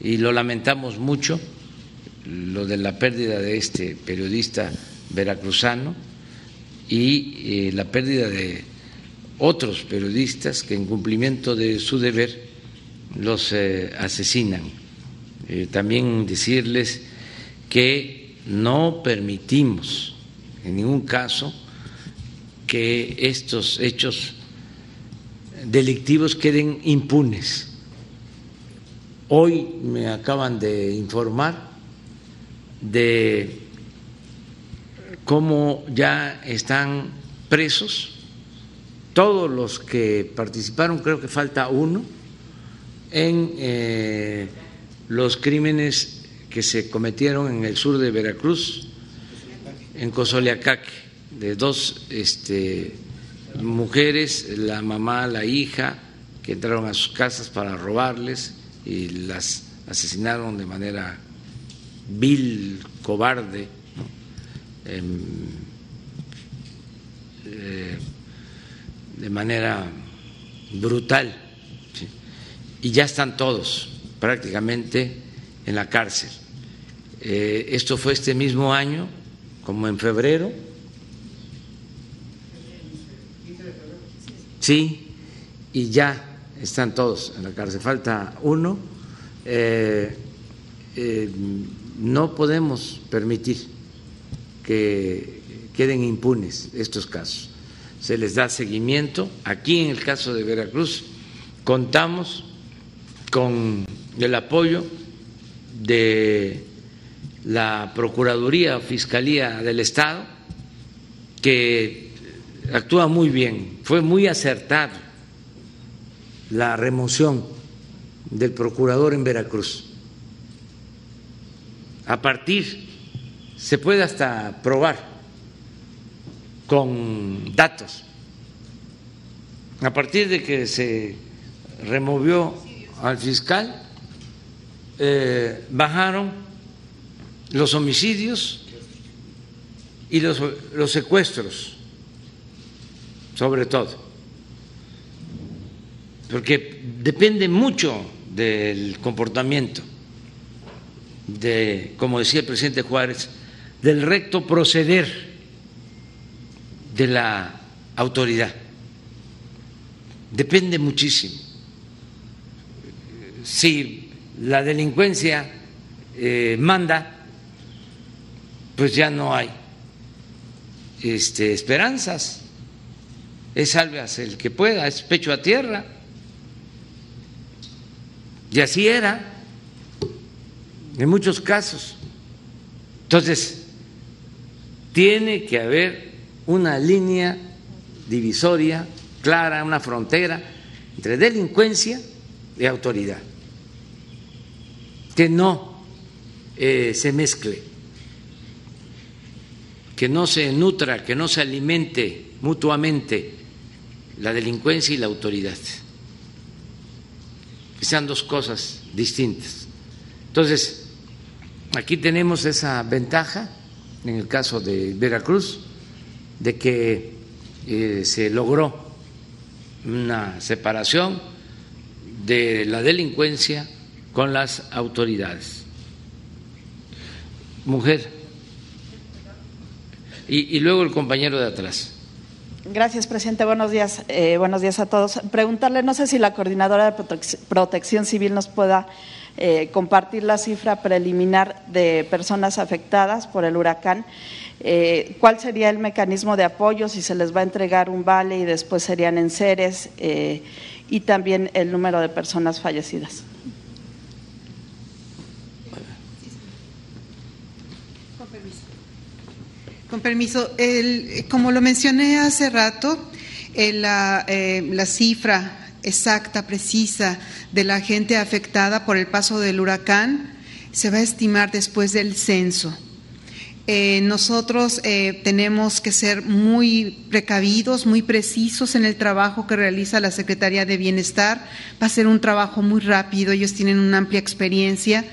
Y lo lamentamos mucho, lo de la pérdida de este periodista veracruzano y eh, la pérdida de otros periodistas que en cumplimiento de su deber los eh, asesinan. Eh, también decirles que no permitimos en ningún caso que estos hechos delictivos queden impunes. Hoy me acaban de informar de cómo ya están presos. Todos los que participaron, creo que falta uno, en eh, los crímenes que se cometieron en el sur de Veracruz, en Cozoleacaque, de dos este, mujeres, la mamá, la hija, que entraron a sus casas para robarles y las asesinaron de manera vil, cobarde Em, eh, de manera brutal y ya están todos prácticamente en la cárcel. Eh, esto fue este mismo año, como en febrero. Sí, y ya están todos en la cárcel. Falta uno, eh, eh, no podemos permitir que queden impunes estos casos. Se les da seguimiento. Aquí en el caso de Veracruz contamos con el apoyo de la Procuraduría o Fiscalía del Estado, que actúa muy bien, fue muy acertado la remoción del procurador en Veracruz. A partir, se puede hasta probar con datos, a partir de que se removió al fiscal, eh, bajaron los homicidios y los, los secuestros, sobre todo, porque depende mucho del comportamiento de, como decía el presidente Juárez, del recto proceder de la autoridad. Depende muchísimo. Si la delincuencia eh, manda, pues ya no hay este, esperanzas. Es sálvase el que pueda, es pecho a tierra. Y así era en muchos casos. Entonces, tiene que haber una línea divisoria clara, una frontera entre delincuencia y autoridad, que no eh, se mezcle que no se nutra, que no se alimente mutuamente la delincuencia y la autoridad, sean dos cosas distintas. Entonces, aquí tenemos esa ventaja, en el caso de Veracruz, de que eh, se logró una separación de la delincuencia con las autoridades. Mujer. Y, luego el compañero de atrás. Gracias, presidente. Buenos días. Eh, buenos días a todos. Preguntarle, no sé si la coordinadora de protección civil nos pueda eh, compartir la cifra preliminar de personas afectadas por el huracán. Eh, ¿Cuál sería el mecanismo de apoyo? Si se les va a entregar un vale y después serían enseres y también el número de personas fallecidas. Con permiso, como lo mencioné hace rato, eh, la, eh, la cifra exacta, precisa de la gente afectada por el paso del huracán se va a estimar después del censo. Eh, nosotros tenemos que ser muy precavidos, muy precisos en el trabajo que realiza la Secretaría de Bienestar. Va a ser un trabajo muy rápido, ellos tienen una amplia experiencia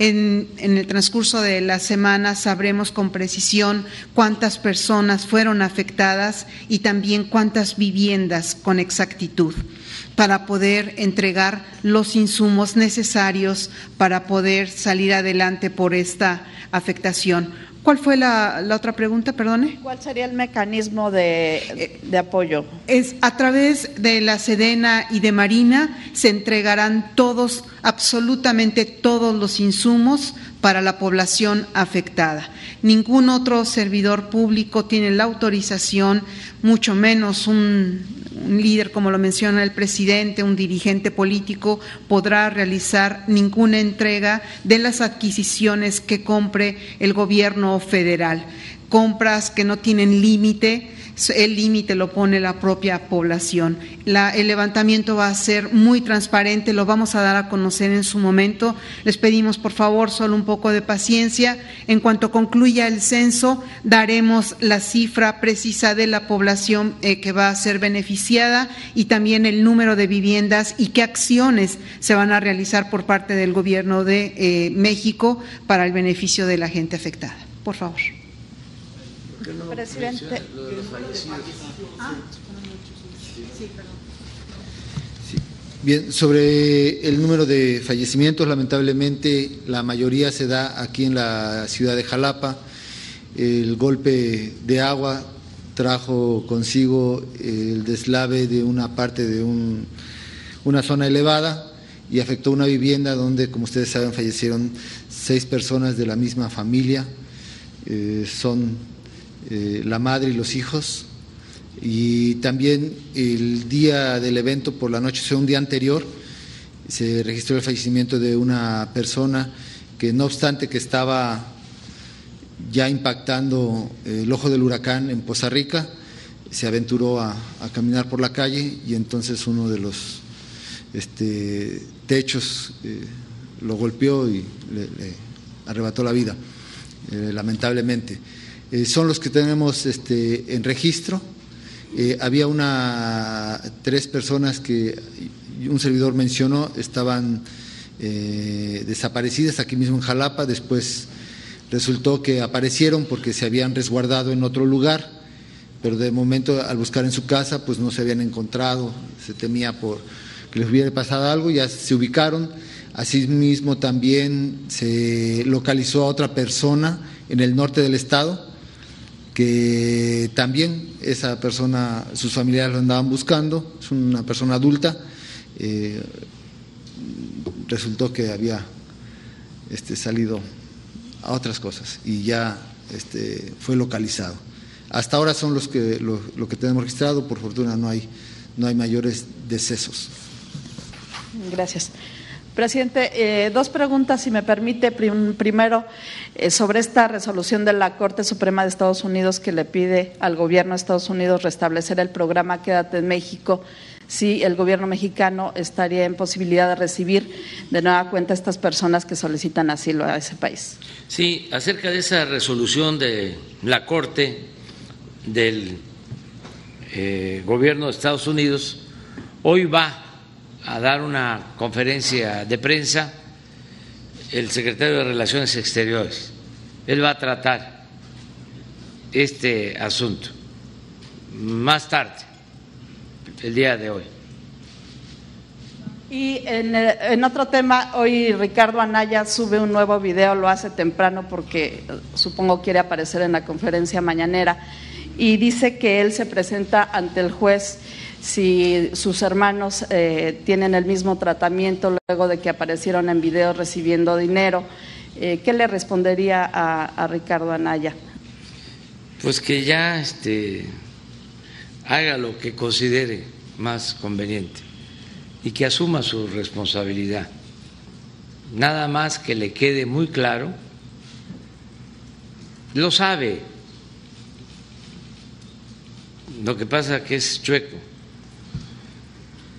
en, el transcurso de la semana sabremos con precisión cuántas personas fueron afectadas y también cuántas viviendas con exactitud para poder entregar los insumos necesarios para poder salir adelante por esta afectación. ¿Cuál fue la, otra pregunta, perdone? ¿Cuál sería el mecanismo de, de, apoyo? Es a través de la Sedena y de Marina se entregarán todos, absolutamente todos los insumos para la población afectada. Ningún otro servidor público tiene la autorización, mucho menos un, un líder, como lo menciona el presidente, un dirigente político, podrá realizar ninguna entrega de las adquisiciones que compre el gobierno federal. Compras que no tienen límite, el límite lo pone la propia población. el levantamiento va a ser muy transparente, lo vamos a dar a conocer en su momento. Les pedimos, por favor, solo un poco de paciencia. En cuanto concluya el censo, daremos la cifra precisa de la población eh, que va a ser beneficiada y también el número de viviendas y qué acciones se van a realizar por parte del Gobierno de eh, México para el beneficio de la gente afectada. Por favor. Presidente. Bien, sobre el número de fallecimientos, lamentablemente la mayoría se da aquí en la ciudad de Jalapa. El golpe de agua trajo consigo el deslave de una parte de una zona elevada y afectó una vivienda donde, como ustedes saben, fallecieron seis personas de la misma familia. Eh, son eh, la madre y los hijos. Y también el día del evento, por la noche, o sea, un día anterior, se registró el fallecimiento de una persona que, no obstante que estaba ya impactando el ojo del huracán en Poza Rica, se aventuró a, caminar por la calle y entonces uno de los este, techos eh, lo golpeó y le, arrebató la vida, eh, lamentablemente. Eh, son los que tenemos este, en registro. había una tres personas que un servidor mencionó estaban desaparecidas aquí mismo en Jalapa, después resultó que aparecieron porque se habían resguardado en otro lugar pero de momento al buscar en su casa pues no se habían encontrado, se temía por que les hubiera pasado algo, ya se ubicaron. Asimismo también se localizó a otra persona en el norte del estado, que también esa persona, sus familiares lo andaban buscando, es una persona adulta, eh, resultó que había este, salido a otras cosas y ya este, fue localizado. Hasta ahora son los que lo, que tenemos registrado, por fortuna no hay, no hay mayores decesos. Gracias. Presidente, eh, dos preguntas, si me permite. primero, eh, sobre esta resolución de la Corte Suprema de Estados Unidos que le pide al gobierno de Estados Unidos restablecer el programa Quédate en México, si el gobierno mexicano estaría en posibilidad de recibir de nueva cuenta a estas personas que solicitan asilo a ese país. Sí, acerca de esa resolución de la Corte del eh, gobierno de Estados Unidos, hoy va a dar una conferencia de prensa el secretario de Relaciones Exteriores. Él va a tratar este asunto más tarde, el día de hoy. Y en, en, otro tema, hoy Ricardo Anaya sube un nuevo video, lo hace temprano porque supongo quiere aparecer en la conferencia mañanera y dice que él se presenta ante el juez si sus hermanos eh, tienen el mismo tratamiento luego de que aparecieron en video recibiendo dinero. Eh, ¿Qué le respondería a, Ricardo Anaya? Pues que ya este, haga lo que considere más conveniente y que asuma su responsabilidad. Nada más que le quede muy claro, lo sabe, lo que pasa que es chueco,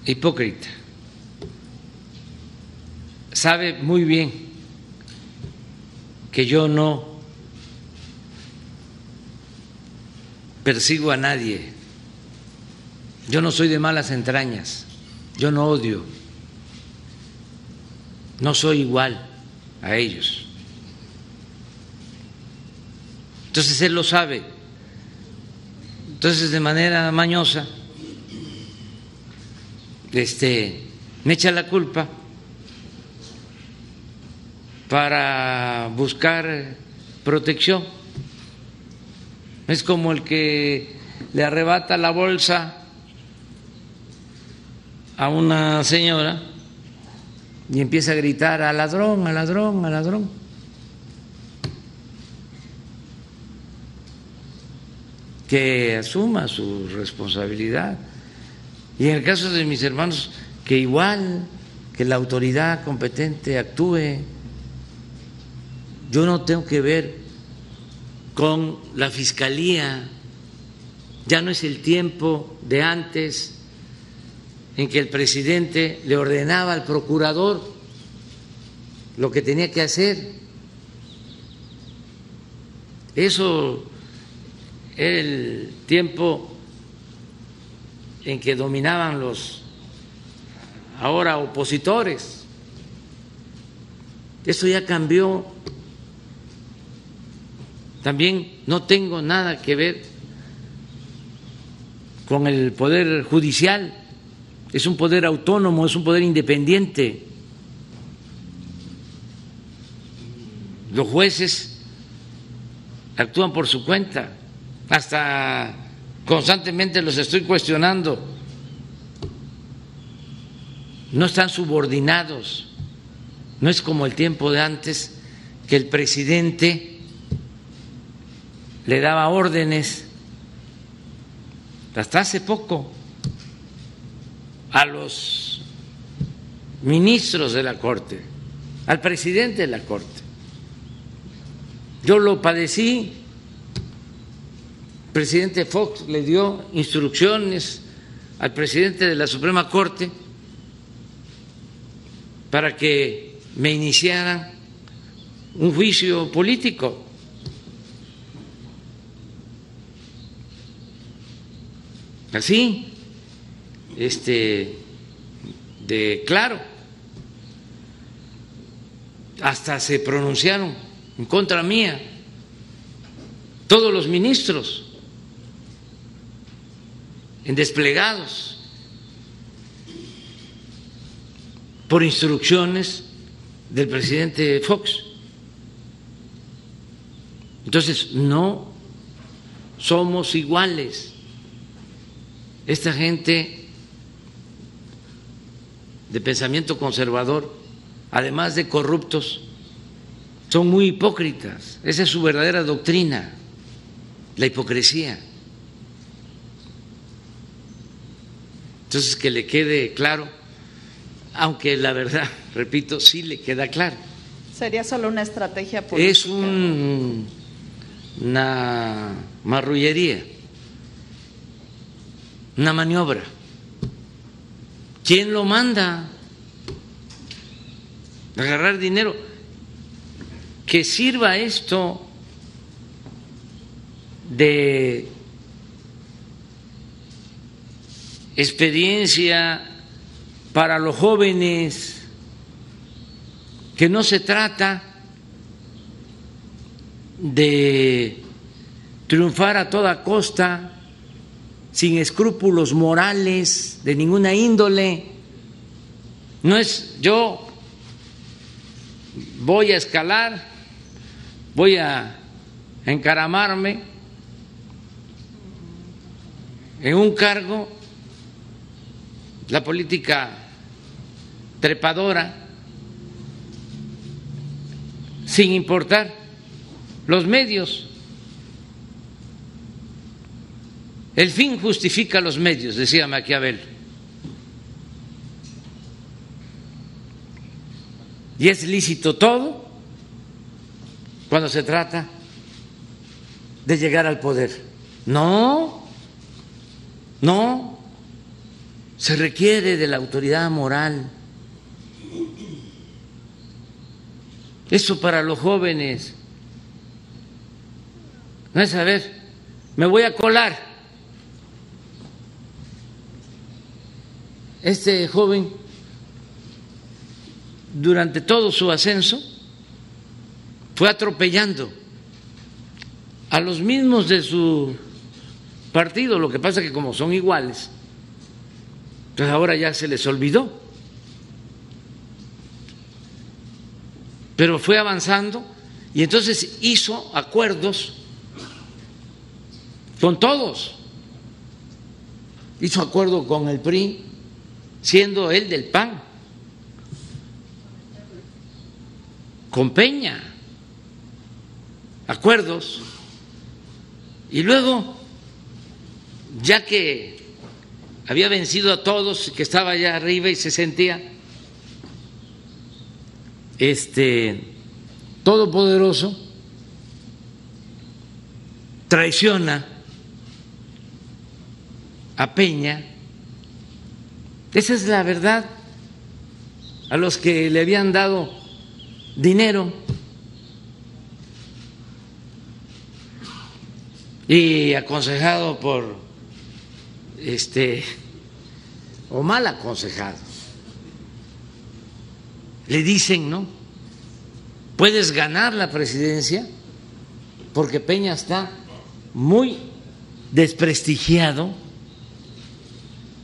hipócrita. Sabe muy bien que yo no persigo a nadie. Yo no soy de malas entrañas. Yo no odio. No soy igual a ellos. Entonces él lo sabe. Entonces, de manera mañosa, este, me echa la culpa para buscar protección. Es como el que le arrebata la bolsa a una señora y empieza a gritar a ladrón, a ladrón, a ladrón. que asuma su responsabilidad. Y en el caso de mis hermanos, que igual que la autoridad competente actúe. Yo no tengo que ver con la fiscalía. Ya no es el tiempo de antes en que el presidente le ordenaba al procurador lo que tenía que hacer. Eso el tiempo en que dominaban los ahora opositores. Eso ya cambió. También no tengo nada que ver con el poder judicial. Es un poder autónomo, es un poder independiente. Los jueces actúan por su cuenta hasta constantemente los estoy cuestionando. no están subordinados, no es como el tiempo de antes que el presidente le daba órdenes, hasta hace poco, a los ministros de la Corte, al presidente de la Corte. Yo lo padecí, presidente Fox le dio instrucciones al presidente de la Suprema Corte para que me iniciaran un juicio político. Así, este, de claro, hasta se pronunciaron en contra mía todos los ministros en desplegados por instrucciones del presidente Fox. Entonces, no somos iguales. Esta gente de pensamiento conservador, además de corruptos, son muy hipócritas. Esa es su verdadera doctrina, la hipocresía. Entonces, que le quede claro, aunque la verdad, repito, sí le queda claro. Sería solo una estrategia política. Es un, una marrullería, una maniobra. ¿Quién lo manda? Agarrar dinero. Que sirva esto de experiencia para los jóvenes, que no se trata de triunfar a toda costa, sin escrúpulos morales de ninguna índole. No es yo voy a escalar, voy a encaramarme en un cargo la política trepadora, sin importar los medios. El fin justifica los medios, decía Maquiavel. Y es lícito todo cuando se trata de llegar al poder. No, no, se requiere de la autoridad moral. Eso para los jóvenes. No es saber, me voy a colar. Este joven, durante todo su ascenso, fue atropellando a los mismos de su partido. Lo que pasa es que como son iguales, entonces ahora ya se les olvidó. Pero fue avanzando y entonces hizo acuerdos con todos. Hizo acuerdo con el PRI, siendo él del PAN, con Peña, acuerdos. Y luego, ya que había vencido a todos, que estaba allá arriba y se sentía este todopoderoso, traiciona a Peña. Esa es la verdad a los que le habían dado dinero y aconsejado por este o mal aconsejado. Le dicen, ¿no? Puedes ganar la presidencia porque Peña está muy desprestigiado.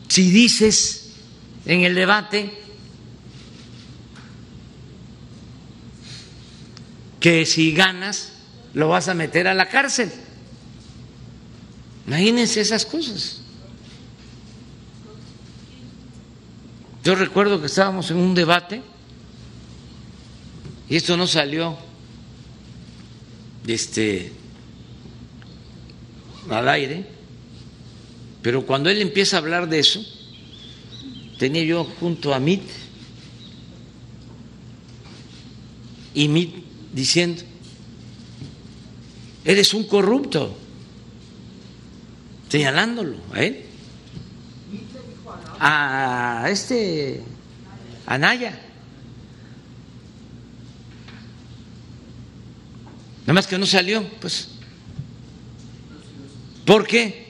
Si dices en el debate que si ganas lo vas a meter a la cárcel. Imagínense esas cosas. Yo recuerdo que estábamos en un debate y esto no salió. Este, al aire, pero cuando él empieza a hablar de eso, tenía yo junto a Mit y Mit diciendo, eres un corrupto, señalándolo a él, a este Anaya. Nada más que no salió, pues. ¿Por qué?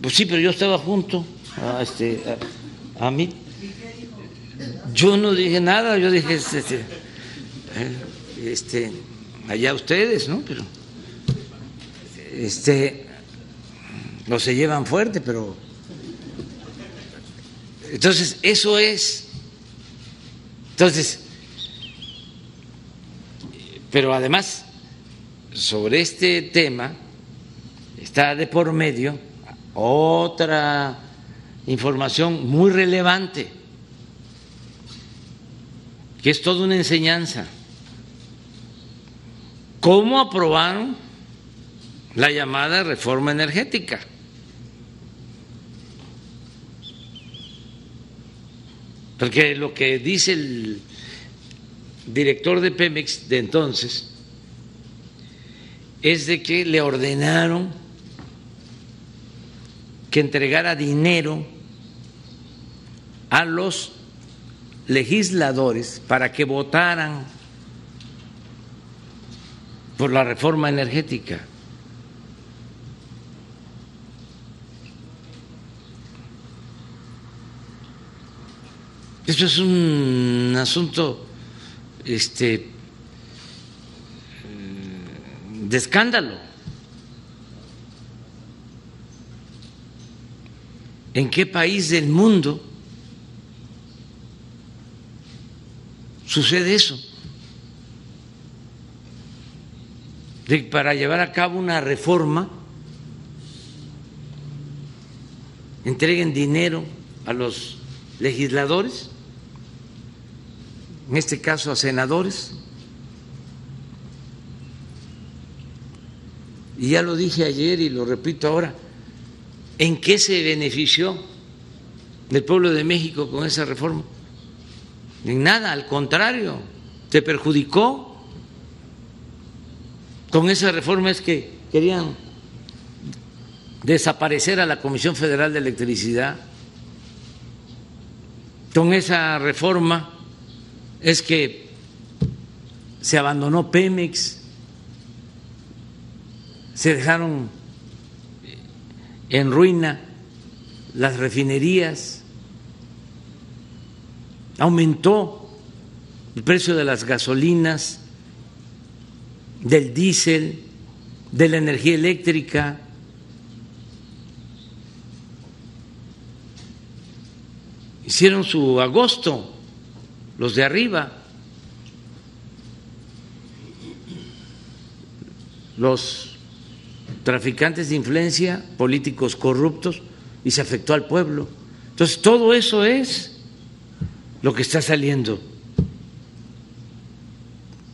Pues sí, pero yo estaba junto a, este, a, mí. Yo no dije nada, yo dije, este, este, este, allá ustedes, ¿no? Pero, este, no se llevan fuerte, pero. Entonces, eso es. Entonces, pero además, sobre este tema está de por medio otra información muy relevante, que es toda una enseñanza. ¿Cómo aprobaron la llamada reforma energética? Porque lo que dice el director de Pemex de entonces es de que le ordenaron que entregara dinero a los legisladores para que votaran por la reforma energética. Eso es un asunto este, mm, de escándalo. ¿En qué país del mundo sucede eso? De para llevar a cabo una reforma entreguen dinero a los legisladores en este caso a senadores. Y ya lo dije ayer y lo repito ahora, ¿en qué se benefició el pueblo de México con esa reforma? En nada, al contrario, te perjudicó. Con esa reforma es que querían desaparecer a la Comisión Federal de Electricidad. Con esa reforma es que se abandonó Pemex, se dejaron en ruina las refinerías, aumentó el precio de las gasolinas, del diésel, de la energía eléctrica. Hicieron su agosto los de arriba, los traficantes de influencia, políticos corruptos, y se afectó al pueblo. Entonces, todo eso es lo que está saliendo,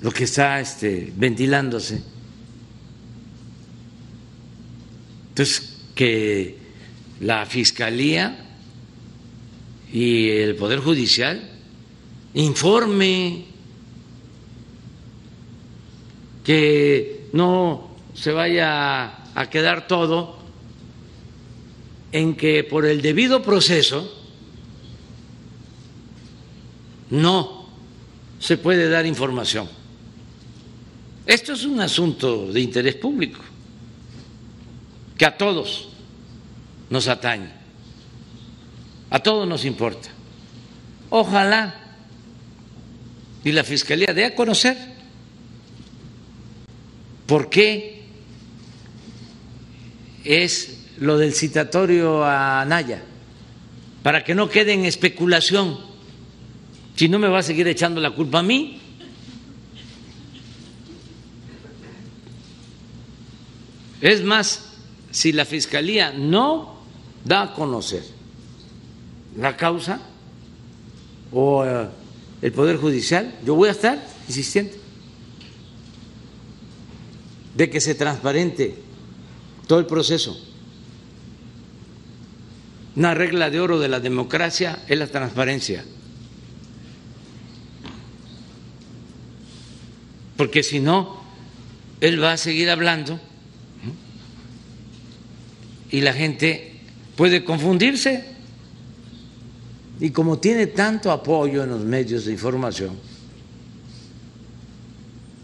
lo que está este, ventilándose. Entonces, que la Fiscalía y el Poder Judicial informe, que no se vaya a quedar todo en que por el debido proceso no se puede dar información. Esto es un asunto de interés público que a todos nos atañe, a todos nos importa. Ojalá y la Fiscalía dé a conocer. Por qué es lo del citatorio a Naya, para que no quede en especulación, si no me va a seguir echando la culpa a mí. Es más, si la Fiscalía no da a conocer la causa, o eh, el Poder Judicial, yo voy a estar insistiendo de que se transparente todo el proceso. Una regla de oro de la democracia es la transparencia. Porque si no, él va a seguir hablando y la gente puede confundirse. Y como tiene tanto apoyo en los medios de información,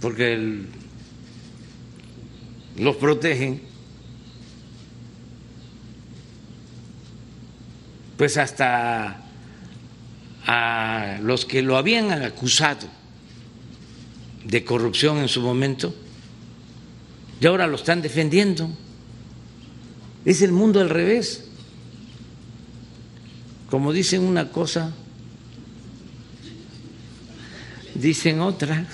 porque los protegen, pues hasta a los que lo habían acusado de corrupción en su momento, y ahora lo están defendiendo. Es el mundo al revés. Como dicen una cosa, dicen otra,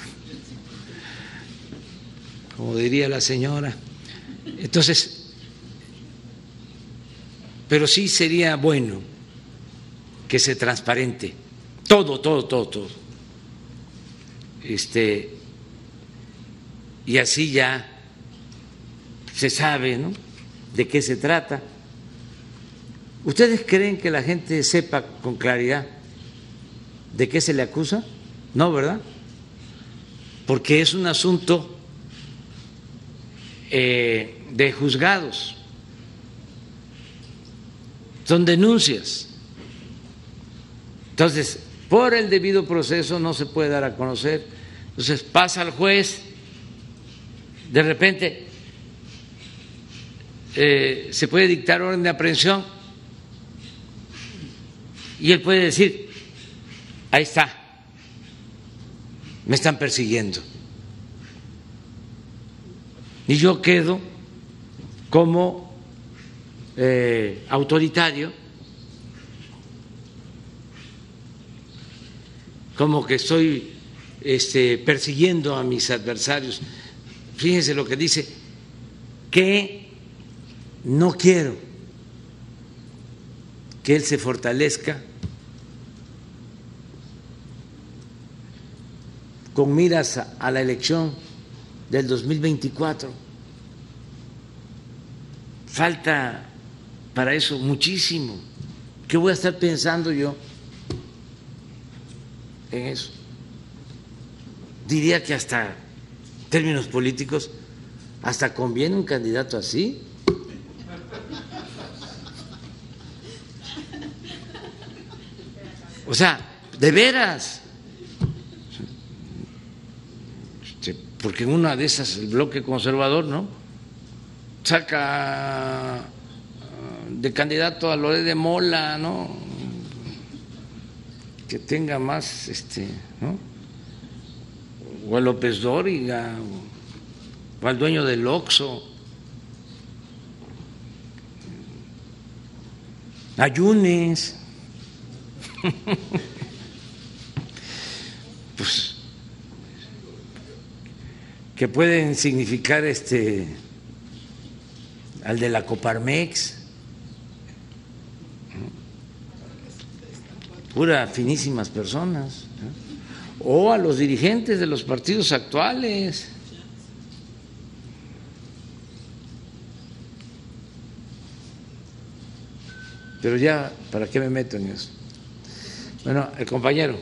como diría la señora. Entonces, pero sí sería bueno que se transparente todo, todo, todo, todo. Este, y así ya se sabe, ¿no? De qué se trata. ¿Ustedes creen que la gente sepa con claridad de qué se le acusa? No, ¿verdad? Porque es un asunto eh, de juzgados, son denuncias. Entonces, por el debido proceso no se puede dar a conocer. Entonces pasa al juez, de repente eh, se puede dictar orden de aprehensión y él puede decir, ahí está, me están persiguiendo. Y yo quedo como eh, autoritario, como que estoy este, persiguiendo a mis adversarios. Fíjense lo que dice, que no quiero que él se fortalezca con miras a la elección del 2024. Falta para eso muchísimo. ¿Qué voy a estar pensando yo en eso? Diría que hasta términos políticos, hasta conviene un candidato así. O sea, de veras. Porque en una de esas el bloque conservador, ¿no? Saca ah, de candidato a Lore de Mola, ¿no? Que tenga más, este, ¿no? O a López Dóriga, o al dueño del Oxo. Ayunes. Pues que pueden significar este al de la Coparmex, pura finísimas personas, o a los dirigentes de los partidos actuales. Pero ya, ¿para qué me meto en eso? Bueno, el compañero.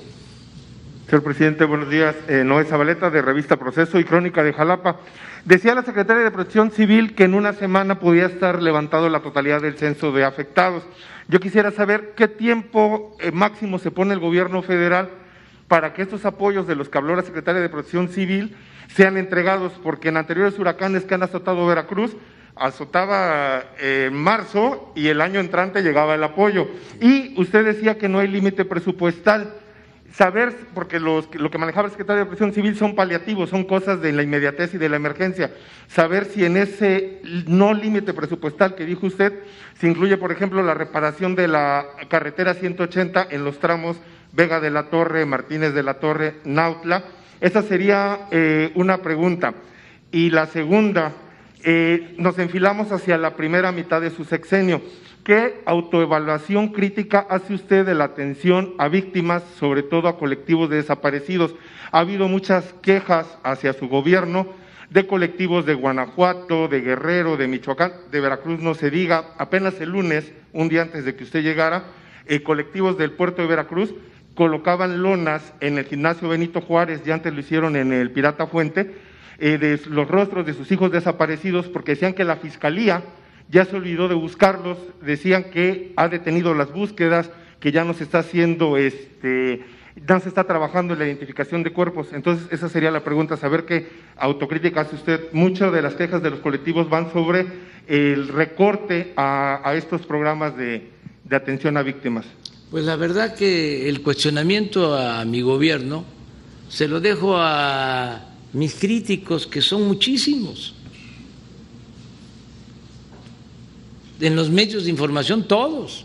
Señor presidente, buenos días. Eh, Noé Zabaleta, de Revista Proceso y Crónica de Jalapa. Decía la secretaria de Protección Civil que en una semana podía estar levantado la totalidad del censo de afectados. Yo quisiera saber qué tiempo eh, máximo se pone el gobierno federal para que estos apoyos de los que habló la secretaria de Protección Civil sean entregados, porque en anteriores huracanes que han azotado Veracruz, azotaba eh, marzo y el año entrante llegaba el apoyo. Y usted decía que no hay límite presupuestal. Saber, porque lo que manejaba el secretario de Presión Civil son paliativos, son cosas de la inmediatez y de la emergencia. Saber si en ese no límite presupuestal que dijo usted se incluye, por ejemplo, la reparación de la carretera 180 en los tramos Vega de la Torre, Martínez de la Torre, Nautla. Esa sería eh, una pregunta. Y la segunda, Eh, nos enfilamos hacia la primera mitad de su sexenio. ¿Qué autoevaluación crítica hace usted de la atención a víctimas, sobre todo a colectivos de desaparecidos? Ha habido muchas quejas hacia su gobierno de colectivos de Guanajuato, de Guerrero, de Michoacán, de Veracruz, no se diga. Apenas el lunes, un día antes de que usted llegara, eh, colectivos del puerto de Veracruz colocaban lonas en el gimnasio Benito Juárez, ya antes lo hicieron en el Pirata Fuente, eh, de los rostros de sus hijos desaparecidos, porque decían que la fiscalía ya se olvidó de buscarlos, decían que ha detenido las búsquedas, que ya no se está haciendo, este, ya se está trabajando en la identificación de cuerpos. Entonces, esa sería la pregunta, saber qué autocrítica hace usted. Muchas de las quejas de los colectivos van sobre el recorte a, estos programas de atención a víctimas. Pues la verdad que el cuestionamiento a mi gobierno se lo dejo a mis críticos, que son muchísimos. En los medios de información todos.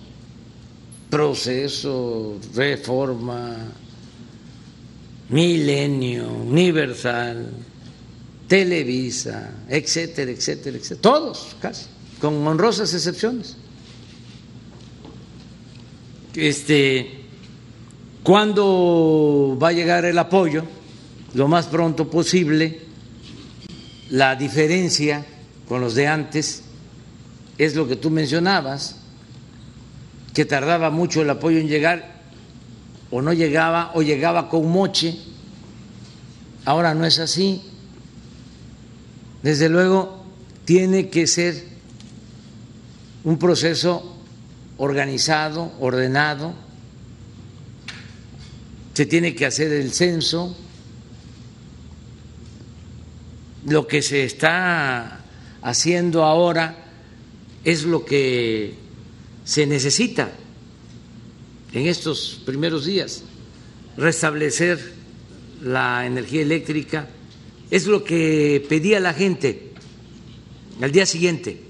Proceso, reforma, milenio, universal, Televisa, etcétera, etcétera, etcétera. Todos, casi, con honrosas excepciones este, ¿cuándo va a llegar el apoyo? Lo más pronto posible. La diferencia con los de antes es lo que tú mencionabas, que tardaba mucho el apoyo en llegar, o no llegaba, o llegaba con moche. Ahora no es así. Desde luego, tiene que ser un proceso organizado, ordenado, se tiene que hacer el censo, lo que se está haciendo ahora es lo que se necesita en estos primeros días, restablecer la energía eléctrica, es lo que pedía la gente al día siguiente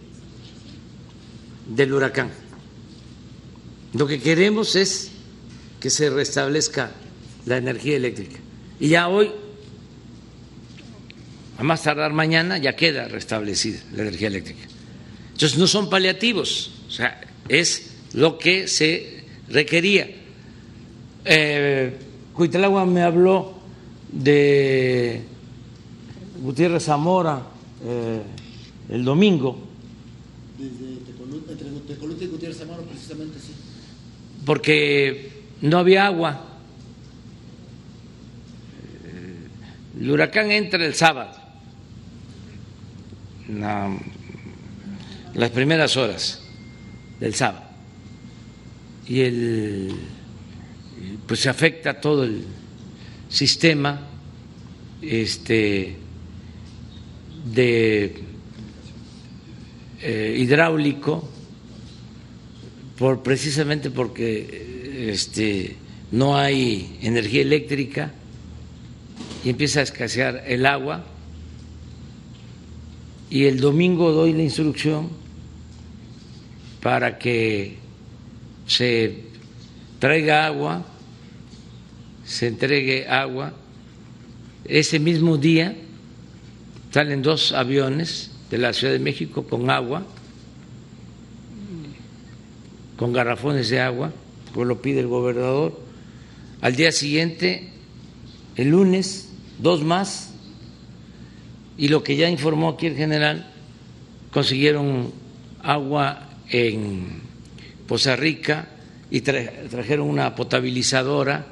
del huracán. Lo que queremos es que se restablezca la energía eléctrica. Y ya hoy, a más tardar mañana, ya queda restablecida la energía eléctrica. Entonces no son paliativos, o sea, es lo que se requería. Eh, Cuitlagua me habló de Gutiérrez Zamora eh, el domingo. Desde entre y Gutiérrez Zamora, precisamente, sí porque no había agua. El huracán entra el sábado, las primeras horas del sábado, y el, pues se afecta todo el sistema este, de eh, hidráulico por, precisamente porque este, no hay energía eléctrica y empieza a escasear el agua. Y el domingo doy la instrucción para que se traiga agua, se entregue agua. Ese mismo día salen dos aviones de la Ciudad de México con agua con garrafones de agua, como lo pide el gobernador. Al día siguiente, el lunes, dos más, y lo que ya informó aquí el general, consiguieron agua en Poza Rica y trajeron una potabilizadora.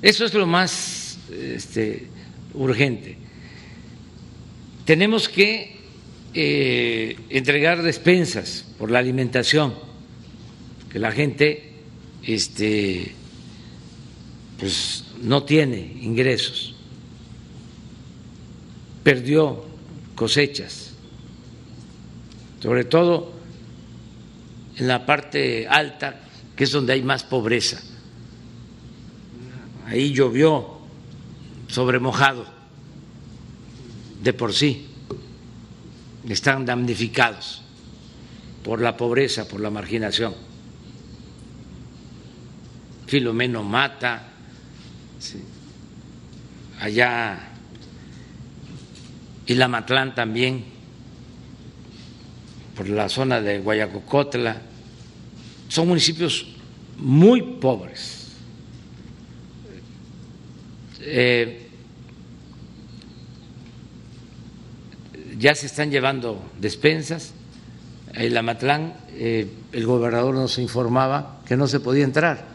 Eso es lo más este, urgente. Tenemos que eh, entregar despensas por la alimentación que la gente este, pues no tiene ingresos, perdió cosechas, sobre todo en la parte alta, que es donde hay más pobreza. Ahí llovió sobre mojado de por sí, están damnificados por la pobreza, por la marginación. Filomeno Mata, allá y la Matlán también, por la zona de Guayacocotla, son municipios muy pobres. Eh, ya se están llevando despensas. En Amatlán, eh, el gobernador nos informaba que no se podía entrar.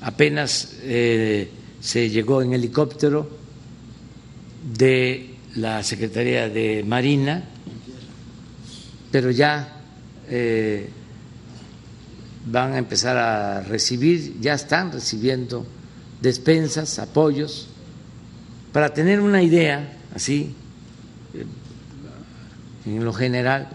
Apenas eh, se llegó en helicóptero de la Secretaría de Marina, pero ya eh, van a empezar a recibir, ya están recibiendo despensas, apoyos, para tener una idea así, eh, en lo general,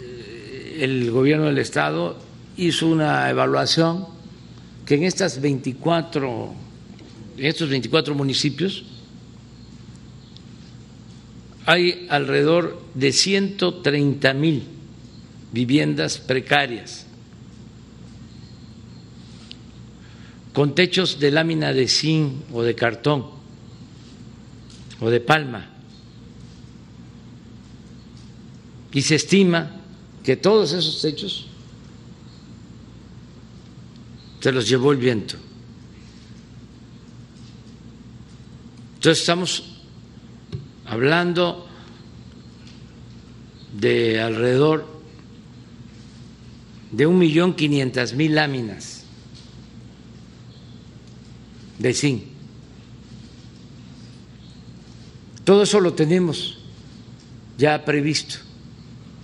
eh, el gobierno del Estado hizo una evaluación que en estas 24, en estos 24 municipios hay alrededor de 130 mil viviendas precarias con techos de lámina de zinc o de cartón o de palma. Y se estima que todos esos techos se los llevó el viento. Entonces estamos hablando de alrededor de un millón quinientas mil láminas de zinc. Todo eso lo tenemos ya previsto.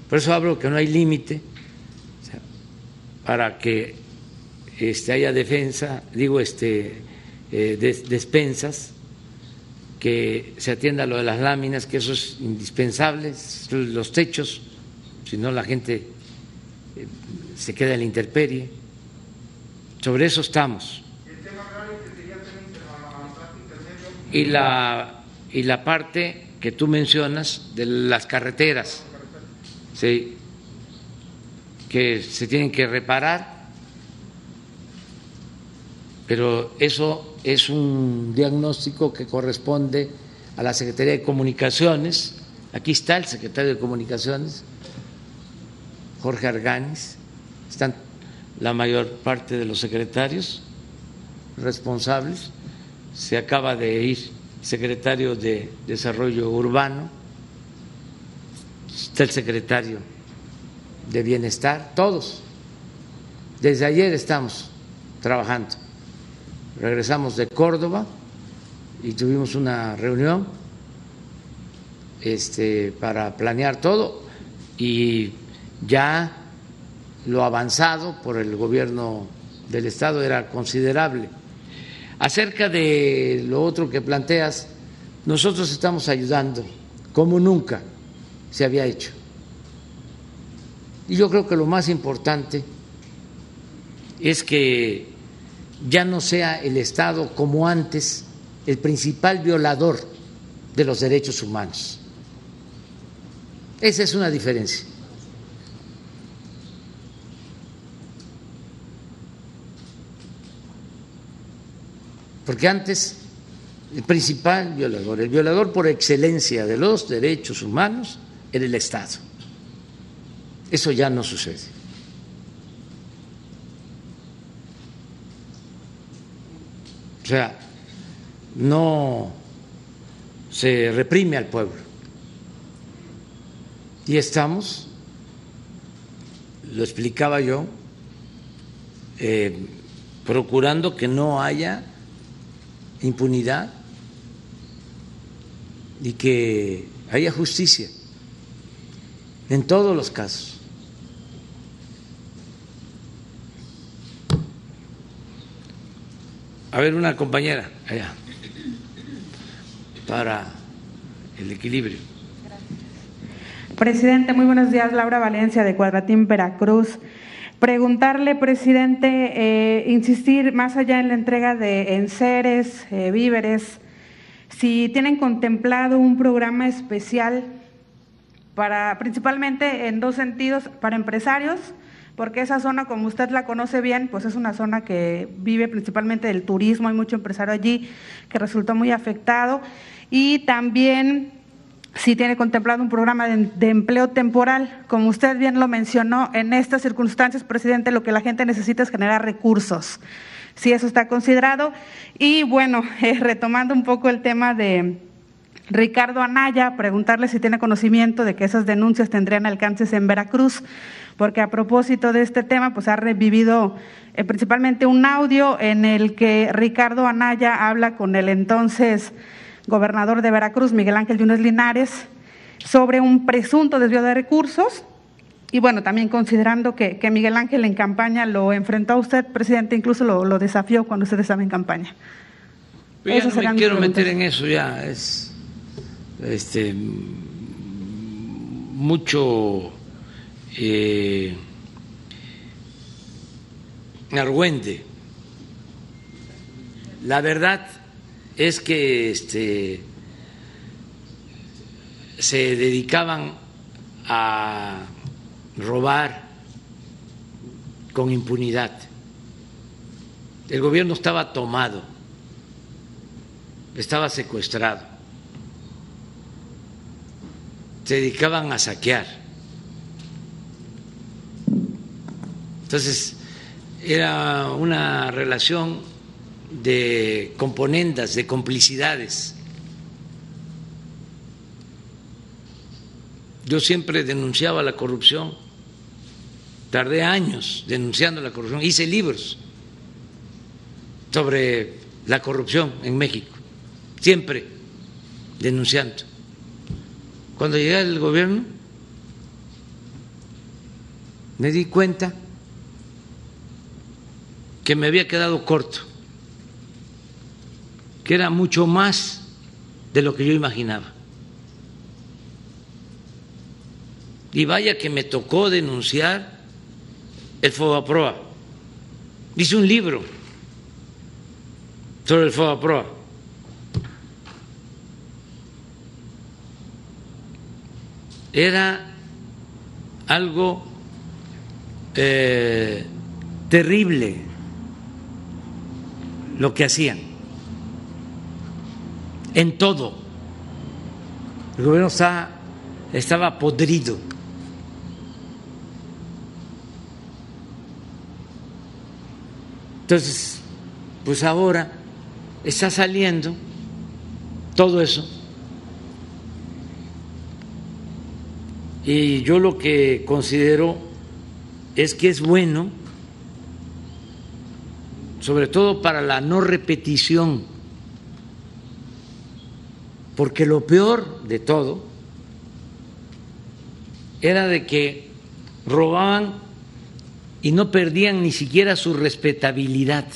Por eso hablo que no hay límite para que este, haya defensa, digo, este, eh, despensas, que se atienda lo de las láminas, que eso es indispensable, los techos, si no la gente eh, se queda en la intemperie. Sobre eso estamos. Y la, y la parte que tú mencionas de las carreteras, ¿sí? que se tienen que reparar, pero eso es un diagnóstico que corresponde a la Secretaría de Comunicaciones. Aquí está el secretario de Comunicaciones, Jorge Arganis, están la mayor parte de los secretarios responsables. Se acaba de ir secretario de Desarrollo Urbano, está el secretario de Bienestar, todos. Desde ayer estamos trabajando. Regresamos de Córdoba y tuvimos una reunión este, para planear todo y ya lo avanzado por el gobierno del Estado era considerable. Acerca de lo otro que planteas, nosotros estamos ayudando como nunca se había hecho. Y yo creo que lo más importante es que ya no sea el Estado como antes el principal violador de los derechos humanos. Esa es una diferencia. Porque antes el principal violador, el violador por excelencia de los derechos humanos era el Estado. Eso ya no sucede. O sea, no se reprime al pueblo. Y estamos, lo explicaba yo, eh, procurando que no haya impunidad y que haya justicia en todos los casos. A ver, una compañera allá, para el equilibrio. Presidente, muy buenos días. Laura Valencia de Cuadratín, Veracruz. Preguntarle, presidente, eh, insistir más allá en la entrega de enseres, eh, víveres, si tienen contemplado un programa especial para, principalmente en dos sentidos, para empresarios, porque esa zona, como usted la conoce bien, pues es una zona que vive principalmente del turismo, hay mucho empresario allí que resultó muy afectado, y también si tiene contemplado un programa de, empleo temporal. Como usted bien lo mencionó, en estas circunstancias, presidente, lo que la gente necesita es generar recursos. Si eso está considerado. Y bueno, eh, retomando un poco el tema de Ricardo Anaya, preguntarle si tiene conocimiento de que esas denuncias tendrían alcances en Veracruz, porque a propósito de este tema, pues ha revivido eh, principalmente un audio en el que Ricardo Anaya habla con el entonces gobernador de Veracruz, Miguel Ángel Yunes Linares, sobre un presunto desvío de recursos. Y bueno, también considerando que, que Miguel Ángel en campaña lo enfrentó a usted, presidente, incluso lo, lo desafió cuando usted estaba en campaña. Ya no me quiero meter en eso, ya es este, mucho eh. La verdad es que este, se dedicaban a robar con impunidad. El gobierno estaba tomado, estaba secuestrado, se dedicaban a saquear. Entonces, era una relación de componendas, de complicidades. Yo siempre denunciaba la corrupción, tardé años denunciando la corrupción, hice libros sobre la corrupción en México, siempre denunciando. Cuando llegué al gobierno, me di cuenta que me había quedado corto que era mucho más de lo que yo imaginaba. Y vaya que me tocó denunciar el Fobaproa. Hice un libro sobre el Fobaproa. Era algo eh, terrible lo que hacían en todo. El gobierno estaba podrido. Entonces, pues ahora está saliendo todo eso. Y yo lo que considero es que es bueno, sobre todo para la no repetición porque lo peor de todo era de que robaban y no perdían ni siquiera su respetabilidad.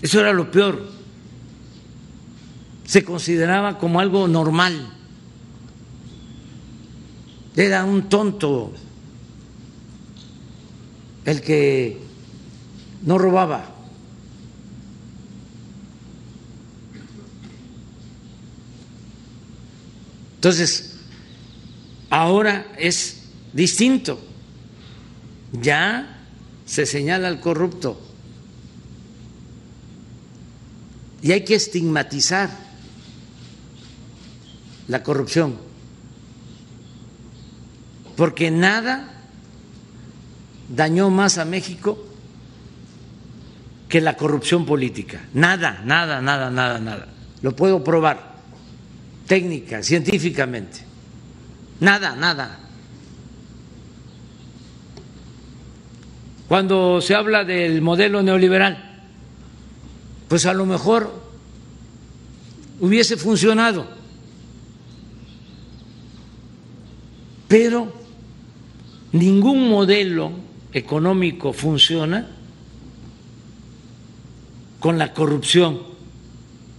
Eso era lo peor. Se consideraba como algo normal. Era un tonto el que no robaba. Entonces, ahora es distinto. Ya se señala al corrupto. Y hay que estigmatizar la corrupción. Porque nada dañó más a México que la corrupción política. Nada, nada, nada, nada, nada. Lo puedo probar técnica, científicamente. Nada, nada. Cuando se habla del modelo neoliberal, pues a lo mejor hubiese funcionado, pero ningún modelo económico funciona con la corrupción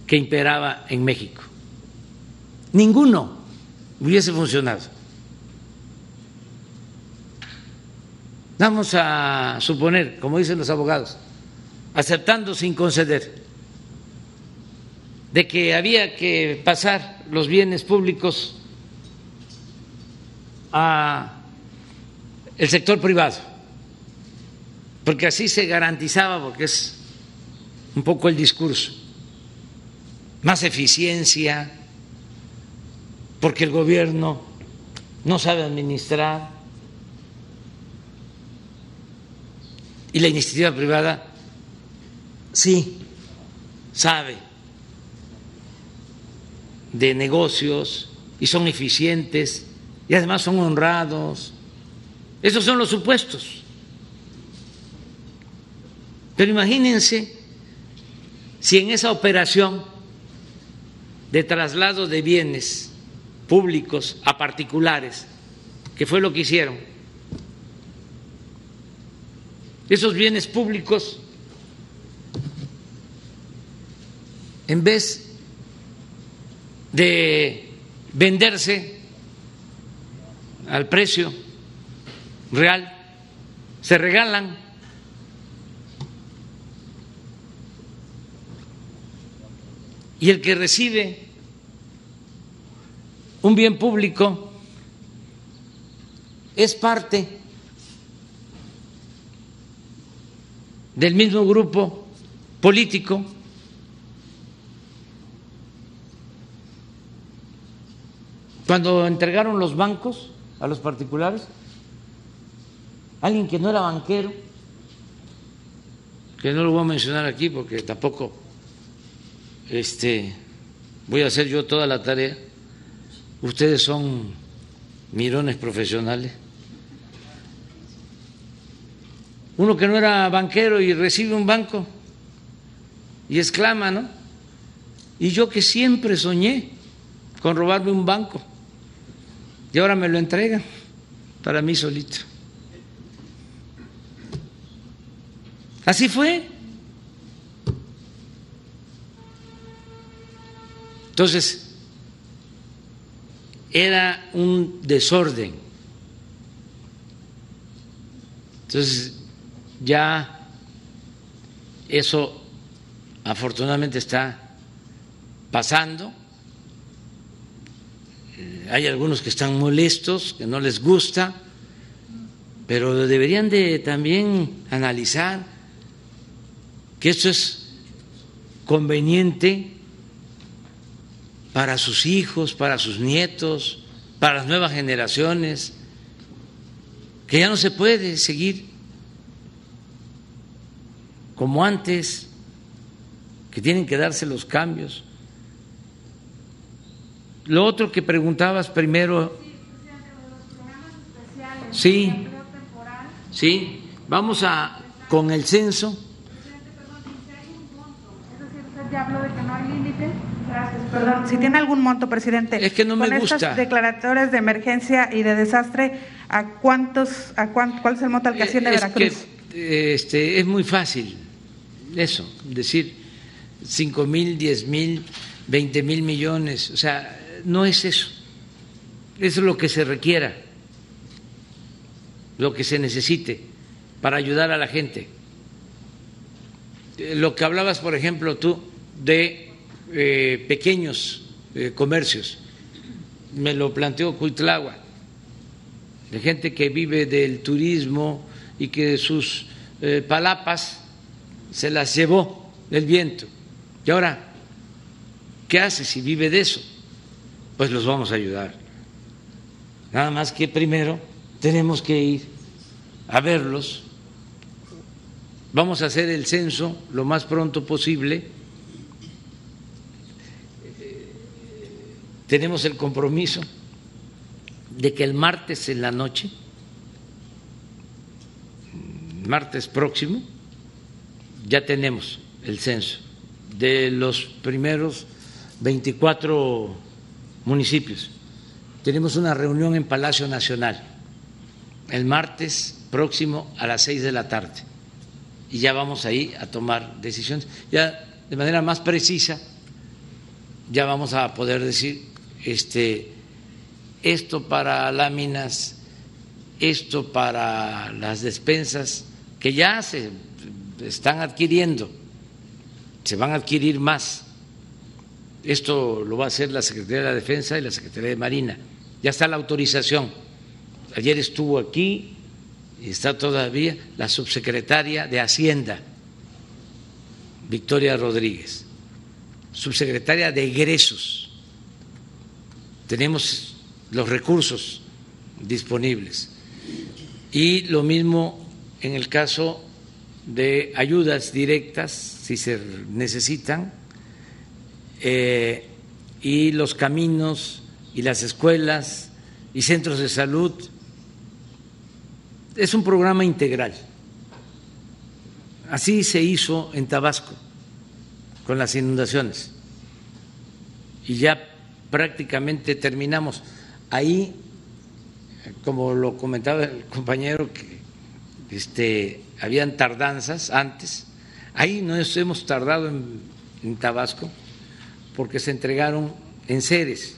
que imperaba en México ninguno hubiese funcionado. Vamos a suponer, como dicen los abogados, aceptando sin conceder, de que había que pasar los bienes públicos a el sector privado, porque así se garantizaba, porque es un poco el discurso, más eficiencia, porque el gobierno no sabe administrar y la iniciativa privada sí sabe de negocios y son eficientes y además son honrados. Esos son los supuestos. Pero imagínense si en esa operación de traslado de bienes públicos a particulares, que fue lo que hicieron, esos bienes públicos, en vez de venderse al precio real, se regalan. Y el que recibe un bien público es parte del mismo grupo político. Cuando entregaron los bancos a los particulares, alguien que no era banquero, que no lo voy a mencionar aquí porque tampoco este, voy a hacer yo toda la tarea, ustedes son mirones profesionales uno que no era banquero y recibe un banco y exclama, ¿no? Y yo que siempre soñé con robarme un banco y ahora me lo entregan para mí solito. Así fue. Entonces, era un desorden. Entonces, ya eso afortunadamente está pasando. Eh, hay algunos que están molestos, que no les gusta, pero deberían de también analizar que esto es conveniente para sus hijos, para sus nietos, para las nuevas generaciones, que ya no se puede seguir como antes, que tienen que darse los cambios. Lo otro que preguntabas primero. Sí, sí, vamos a con el censo. Perdón, si tiene algún monto, presidente. Es que no me con gusta. estas declaratorias de emergencia y de desastre, ¿a cuántos, a cuánto, cuál es el monto al que asciende Es Veracruz? que, este, es muy fácil eso, decir cinco mil, diez mil, veinte mil millones, o sea, no es eso. Eso es lo que se requiera, lo que se necesite para ayudar a la gente. Eh, Lo que hablabas, por ejemplo, tú de eh, pequeños eh, comercios, me lo planteó Cuitlagua, de gente que vive del turismo y que sus eh, palapas se las llevó el viento. Y ahora, ¿qué hace si vive de eso? Pues los vamos a ayudar. Nada más que primero tenemos que ir a verlos. Vamos a hacer el censo lo más pronto posible. Tenemos el compromiso de que el martes en la noche, martes próximo, ya tenemos el censo de los primeros 24 municipios. Tenemos una reunión en Palacio Nacional el martes próximo a las seis de la tarde y ya vamos ahí a tomar decisiones. Ya de manera más precisa, ya vamos a poder decir este, esto para láminas, esto para las despensas, que ya se están adquiriendo, se van a adquirir más. Esto lo va a hacer la Secretaría de la Defensa y la Secretaría de Marina. Ya está la autorización. Ayer estuvo aquí y está todavía la subsecretaria de Hacienda, Victoria Rodríguez. subsecretaria de egresos. Tenemos los recursos disponibles. Y lo mismo en el caso de ayudas directas, si se necesitan, eh, y los caminos y las escuelas y centros de salud. Es un programa integral. Así se hizo en Tabasco con las inundaciones. Y ya prácticamente terminamos. Ahí, como lo comentaba el compañero, que este, habían tardanzas antes. Ahí nos hemos tardado en, Tabasco porque se entregaron en seres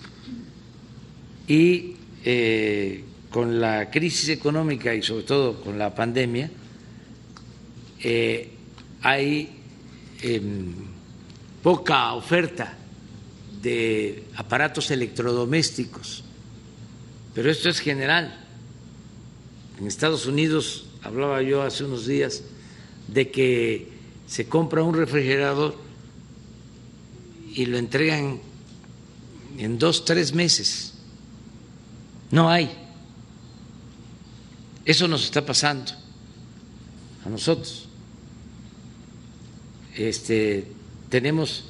y eh, con la crisis económica y sobre todo con la pandemia eh, hay em, poca oferta de aparatos electrodomésticos, pero esto es general. En Estados Unidos, hablaba yo hace unos días, de que se compra un refrigerador y lo entregan en dos, tres meses. No hay. Eso nos está pasando a nosotros. Este, tenemos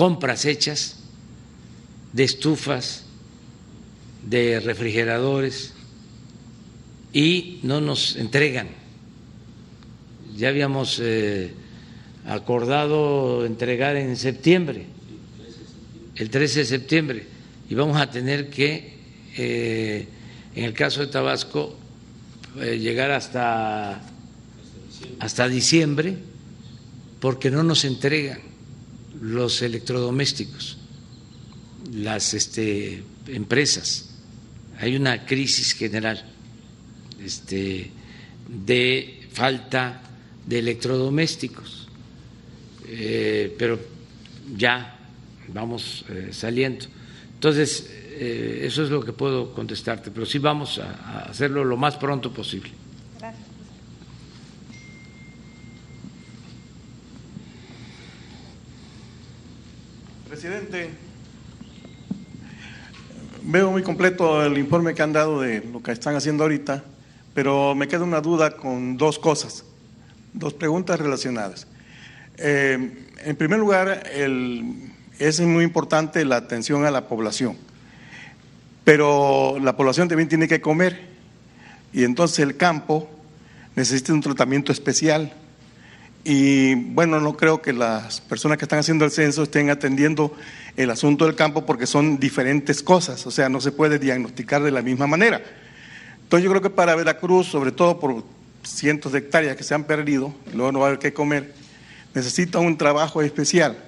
compras hechas de estufas, de refrigeradores y no nos entregan. Ya habíamos eh, acordado entregar en septiembre, el 13 de septiembre, y vamos a tener que, eh, en el caso de Tabasco, eh, llegar hasta, hasta diciembre, porque no nos entregan los electrodomésticos, las este, empresas. Hay una crisis general este, de falta de electrodomésticos, eh, pero ya vamos eh, saliendo. Entonces, eh, eso es lo que puedo contestarte, pero sí vamos a, a hacerlo lo más pronto posible. Presidente, veo muy completo el informe que han dado de lo que están haciendo ahorita, pero me queda una duda con dos cosas, dos preguntas relacionadas. Eh, en primer lugar, es muy importante la atención a la población, pero la población también tiene que comer y entonces el campo necesita un tratamiento especial. Y bueno, no creo que las personas que están haciendo el censo estén atendiendo el asunto del campo porque son diferentes cosas, o sea, no se puede diagnosticar de la misma manera. Entonces yo creo que para Veracruz, sobre todo por cientos de hectáreas que se han perdido, luego no va a haber qué comer, necesita un trabajo especial,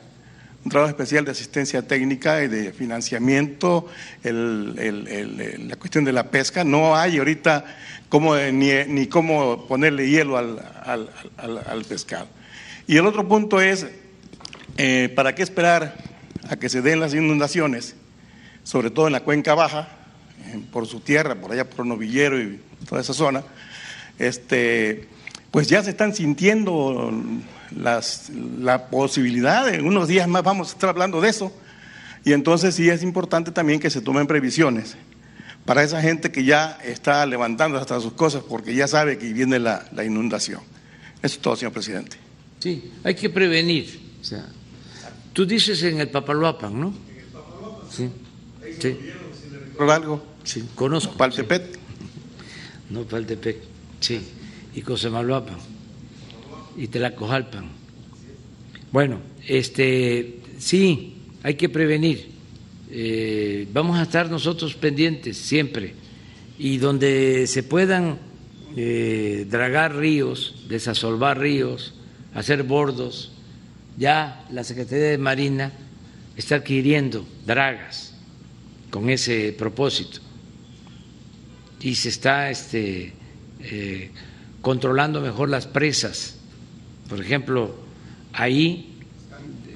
un trabajo especial de asistencia técnica y de financiamiento, la cuestión de la pesca. No hay ahorita cómo, ni, ni cómo ponerle hielo al, al, al, al, pescado. Y el otro punto es, eh, ¿para qué esperar a que se den las inundaciones, sobre todo en la cuenca baja, por su tierra, por allá por Novillero y toda esa zona? Este, pues ya se están sintiendo las, la posibilidad, en unos días más vamos a estar hablando de eso, y entonces sí es importante también que se tomen previsiones para esa gente que ya está levantando hasta sus cosas porque ya sabe que viene la, la inundación. Eso es todo, señor presidente. Sí, hay que prevenir. O sea, tú dices en el Papaloapan, ¿no? En el Papaloapan. Sí. sí. ¿Por algo? Sí, conozco. ¿Paltepec? Sí. No, Paltepec, sí. Y Cosemaloapan. Y Telacojalpan. Bueno, este, sí, hay que prevenir. Eh, vamos a estar nosotros pendientes siempre y donde se puedan eh, dragar ríos, desasolvar ríos, hacer bordos, ya la Secretaría de Marina está adquiriendo dragas con ese propósito y se está este, eh, controlando mejor las presas. Por ejemplo, ahí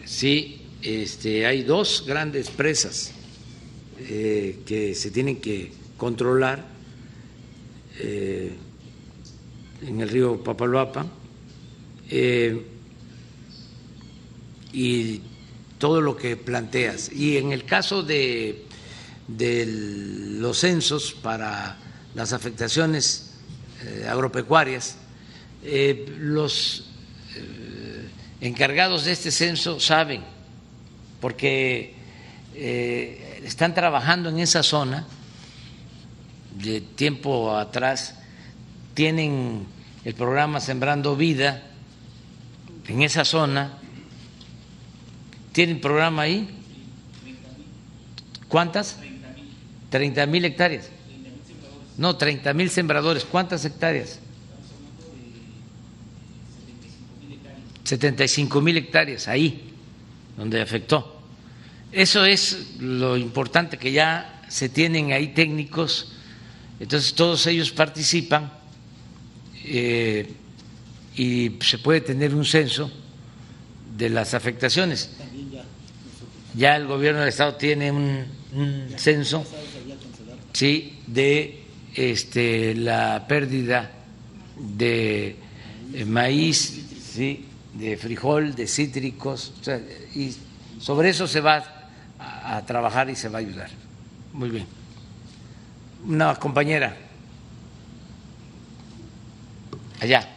sí este, hay dos grandes presas eh, que se tienen que controlar eh, en el río Papaloapan eh, y todo lo que planteas. Y en el caso de, de los censos para las afectaciones eh, agropecuarias, los encargados de este censo saben, porque están trabajando en esa zona de tiempo atrás, tienen el programa Sembrando Vida en esa zona, tienen programa ahí. ¿Cuántas? 30 mil hectáreas. No, 30 mil sembradores. ¿Cuántas hectáreas? 75 mil hectáreas, ahí, donde afectó. Eso es lo importante, que ya se tienen ahí técnicos, entonces todos ellos participan eh, y se puede tener un censo de las afectaciones. Ya el gobierno del Estado tiene un, un censo sí, de este, la pérdida de eh, maíz, ¿sí? De frijol, de cítricos, y sobre eso se va a, a trabajar y se va a ayudar. Muy bien. Una compañera. Allá.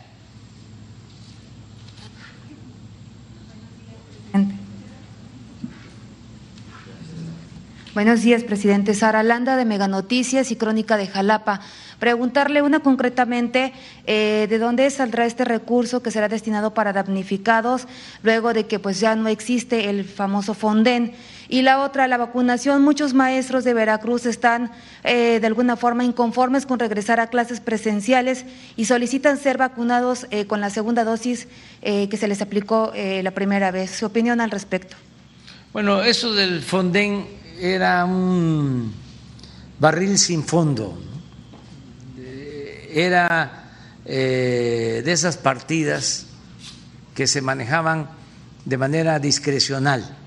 Buenos días, presidente. Sara Landa, de Mega Noticias y Crónica de Jalapa. Preguntarle una concretamente eh, de dónde saldrá este recurso que será destinado para damnificados luego de que pues ya no existe el famoso Fonden. Y la otra, la vacunación. Muchos maestros de Veracruz están eh, de alguna forma inconformes con regresar a clases presenciales y solicitan ser vacunados eh, con la segunda dosis que se les aplicó la primera vez. ¿Su opinión al respecto? Bueno, eso del Fonden era un barril sin fondo, era eh, de esas partidas que se manejaban de manera discrecional,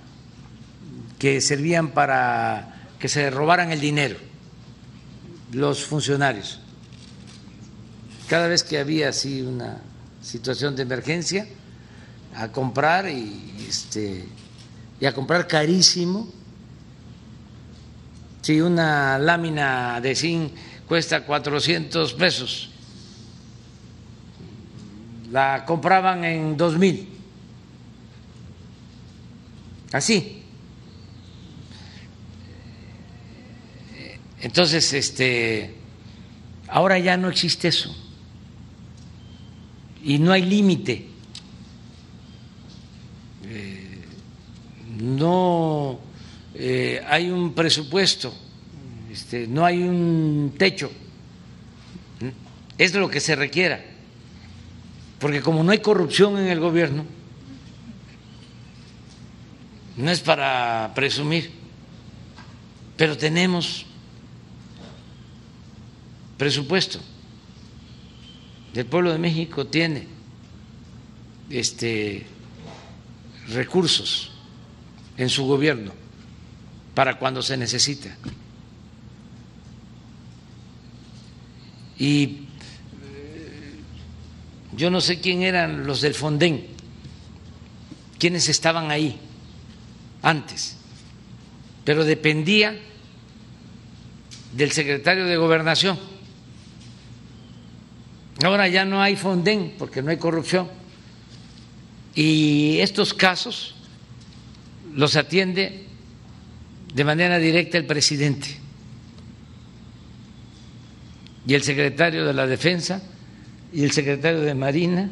que servían para que se robaran el dinero los funcionarios. Cada vez que había así una situación de emergencia, a comprar y, este, y a comprar carísimo si una lámina de zinc cuesta 400 pesos, la compraban en 2000. Así. Entonces, este, ahora ya no existe eso. Y no hay límite. Eh, no eh, hay un presupuesto, este, no hay un techo, es lo que se requiera, porque como no hay corrupción en el gobierno, no es para presumir, pero tenemos presupuesto. El pueblo de México tiene este recursos en su gobierno para cuando se necesita. Y eh, yo no sé quién eran los del Fonden, quiénes estaban ahí antes, pero dependía del secretario de gobernación. Ahora ya no hay Fonden porque no hay corrupción. Y estos casos los atiende de manera directa el presidente y el secretario de la Defensa y el secretario de Marina.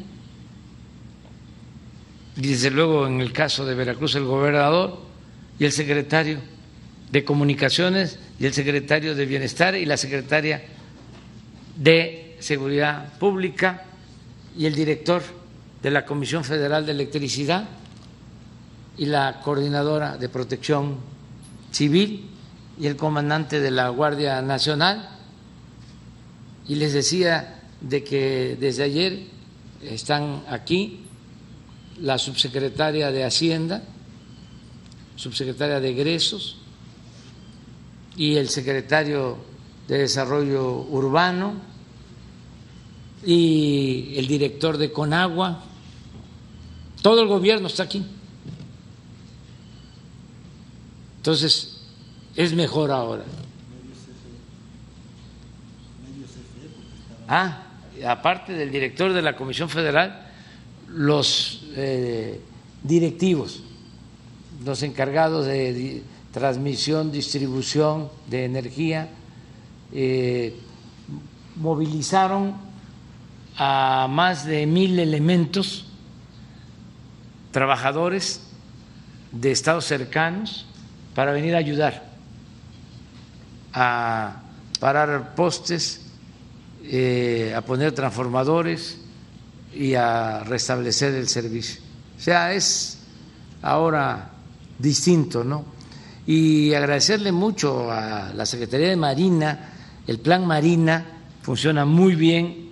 Y desde luego en el caso de Veracruz el gobernador y el secretario de Comunicaciones y el secretario de Bienestar y la secretaria de Seguridad Pública y el director de la Comisión Federal de Electricidad y la coordinadora de protección civil y el comandante de la Guardia Nacional y les decía de que desde ayer están aquí la subsecretaria de Hacienda, subsecretaria de Egresos y el secretario de Desarrollo Urbano y el director de Conagua. Todo el gobierno está aquí Entonces, es mejor ahora. Ah, aparte del director de la Comisión Federal, los eh, directivos, los encargados de transmisión, distribución de energía, eh, movilizaron a más de mil elementos, trabajadores de estados cercanos, para venir a ayudar a parar postes, eh, a poner transformadores y a restablecer el servicio. O sea, es ahora distinto, ¿no? Y agradecerle mucho a la Secretaría de Marina, el Plan Marina funciona muy bien,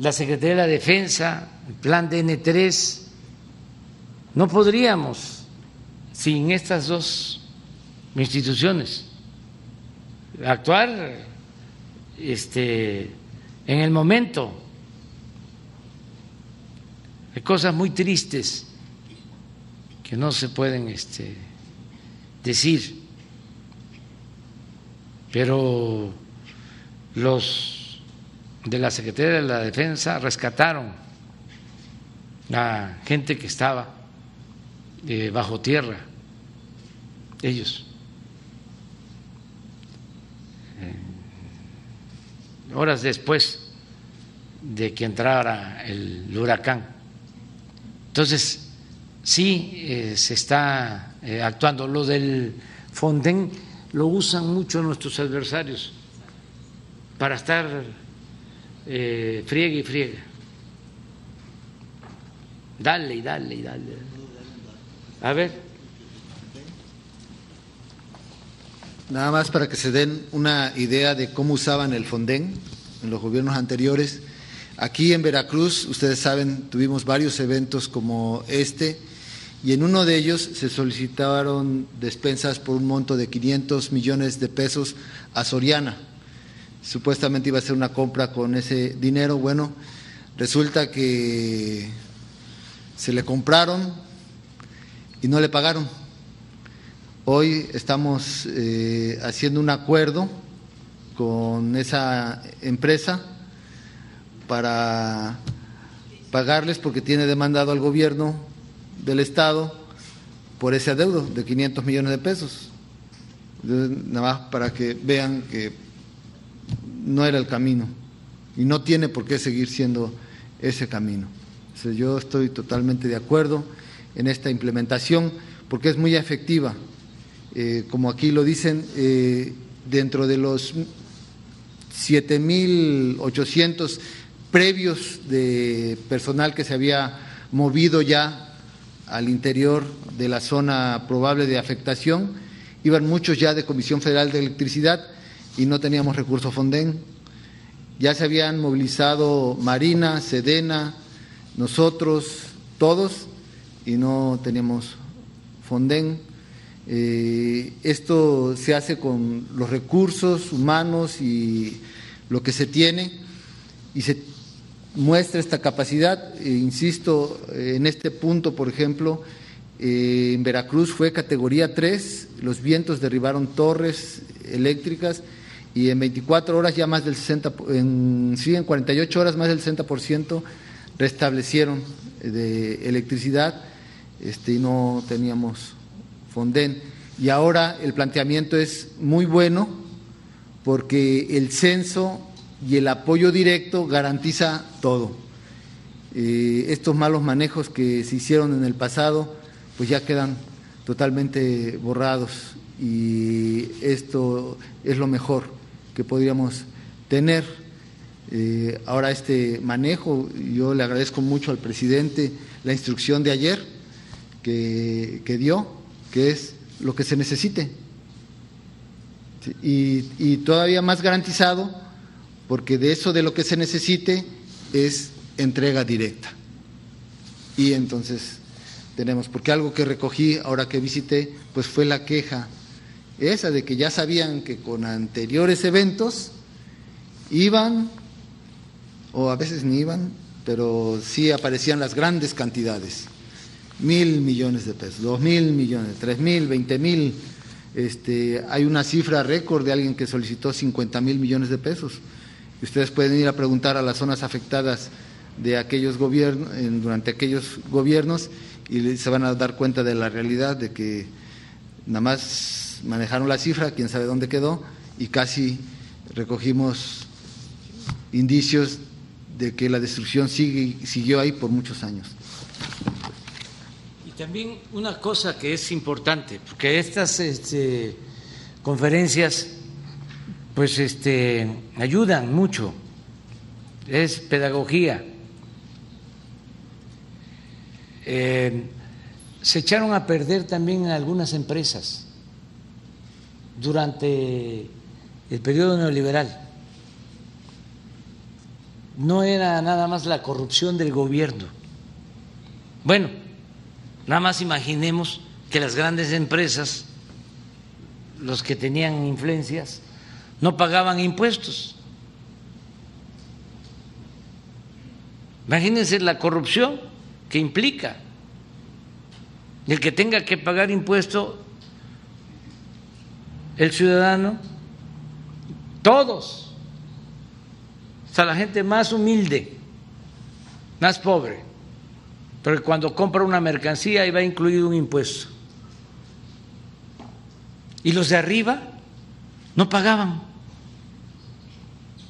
la Secretaría de la Defensa, el Plan DN3, no podríamos sin estas dos instituciones. Actuar este, en el momento. Hay cosas muy tristes que no se pueden este, decir, pero los de la Secretaría de la Defensa rescataron a gente que estaba eh, bajo tierra, ellos. Eh, horas después de que entrara el huracán. Entonces, sí eh, se está eh, actuando. Lo del Fonden lo usan mucho nuestros adversarios para estar friegue y friega. Dale y dale y dale. A ver. Nada más para que se den una idea de cómo usaban el Fonden en los gobiernos anteriores. Aquí en Veracruz, ustedes saben, tuvimos varios eventos como este y en uno de ellos se solicitaron despensas por un monto de 500 millones de pesos a Soriana. Supuestamente iba a ser una compra con ese dinero. Bueno, resulta que se le compraron y no le pagaron. Hoy estamos eh, haciendo un acuerdo con esa empresa para pagarles porque tiene demandado al gobierno del Estado por ese adeudo de 500 millones de pesos. Nada más para que vean que no era el camino y no tiene por qué seguir siendo ese camino. yo estoy totalmente de acuerdo en esta implementación porque es muy efectiva. Eh, como aquí lo dicen, eh, dentro de los 7.800 previos de personal que se había movido ya al interior de la zona probable de afectación. Iban muchos ya de Comisión Federal de Electricidad y no teníamos recursos Fonden. Ya se habían movilizado Marina, Sedena, nosotros, todos, y no teníamos Fonden. Eh, esto se hace con los recursos humanos y lo que se tiene y se muestra esta capacidad. Eh, insisto, eh, en este punto, por ejemplo, eh, en Veracruz fue categoría 3, los vientos derribaron torres eléctricas y en 24 horas ya más del 60, en, sí, en 48 horas más del 60% restablecieron de electricidad este, y no teníamos Y ahora el planteamiento es muy bueno porque el censo y el apoyo directo garantiza todo. Eh, estos malos manejos que se hicieron en el pasado, pues ya quedan totalmente borrados y esto es lo mejor que podríamos tener. Eh, ahora este manejo, yo le agradezco mucho al presidente la instrucción de ayer que, dio, es lo que se necesite. y todavía más garantizado porque de eso de lo que se necesite es entrega directa. Y entonces tenemos, porque algo que recogí ahora que visité, pues fue la queja esa de que ya sabían que con anteriores eventos iban, o a veces ni iban, pero sí aparecían las grandes cantidades. Mil millones de pesos, dos mil millones, tres mil, veinte mil. Este, hay una cifra récord de alguien que solicitó 50 mil millones de pesos. Y ustedes pueden ir a preguntar a las zonas afectadas de aquellos gobiernos, durante aquellos gobiernos y se van a dar cuenta de la realidad de que nada más manejaron la cifra, quién sabe dónde quedó, y casi recogimos indicios de que la destrucción sigue, siguió ahí por muchos años. También una cosa que es importante, porque estas este, conferencias pues este, ayudan mucho, es pedagogía. Eh, se echaron a perder también algunas empresas durante el periodo neoliberal. No era nada más la corrupción del gobierno. Bueno, nada más imaginemos que las grandes empresas, los que tenían influencias, no pagaban impuestos. Imagínense la corrupción que implica. El que tenga que pagar impuesto el ciudadano, todos, hasta la gente más humilde, más pobre, porque cuando compra una mercancía ahí va incluido un impuesto. Y los de arriba no pagaban,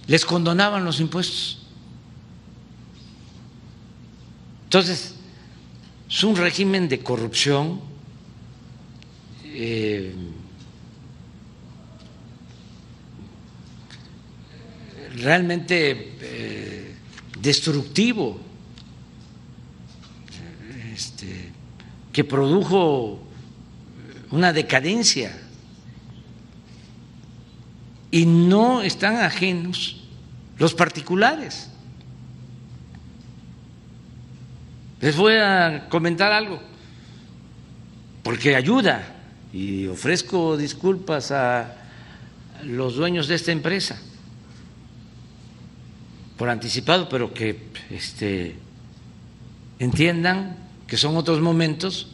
les condonaban los impuestos. Entonces, es un régimen de corrupción eh, realmente eh, destructivo, este, que produjo una decadencia y no están ajenos los particulares. Les voy a comentar algo, porque ayuda y ofrezco disculpas a los dueños de esta empresa por anticipado, pero que este, entiendan que son otros momentos.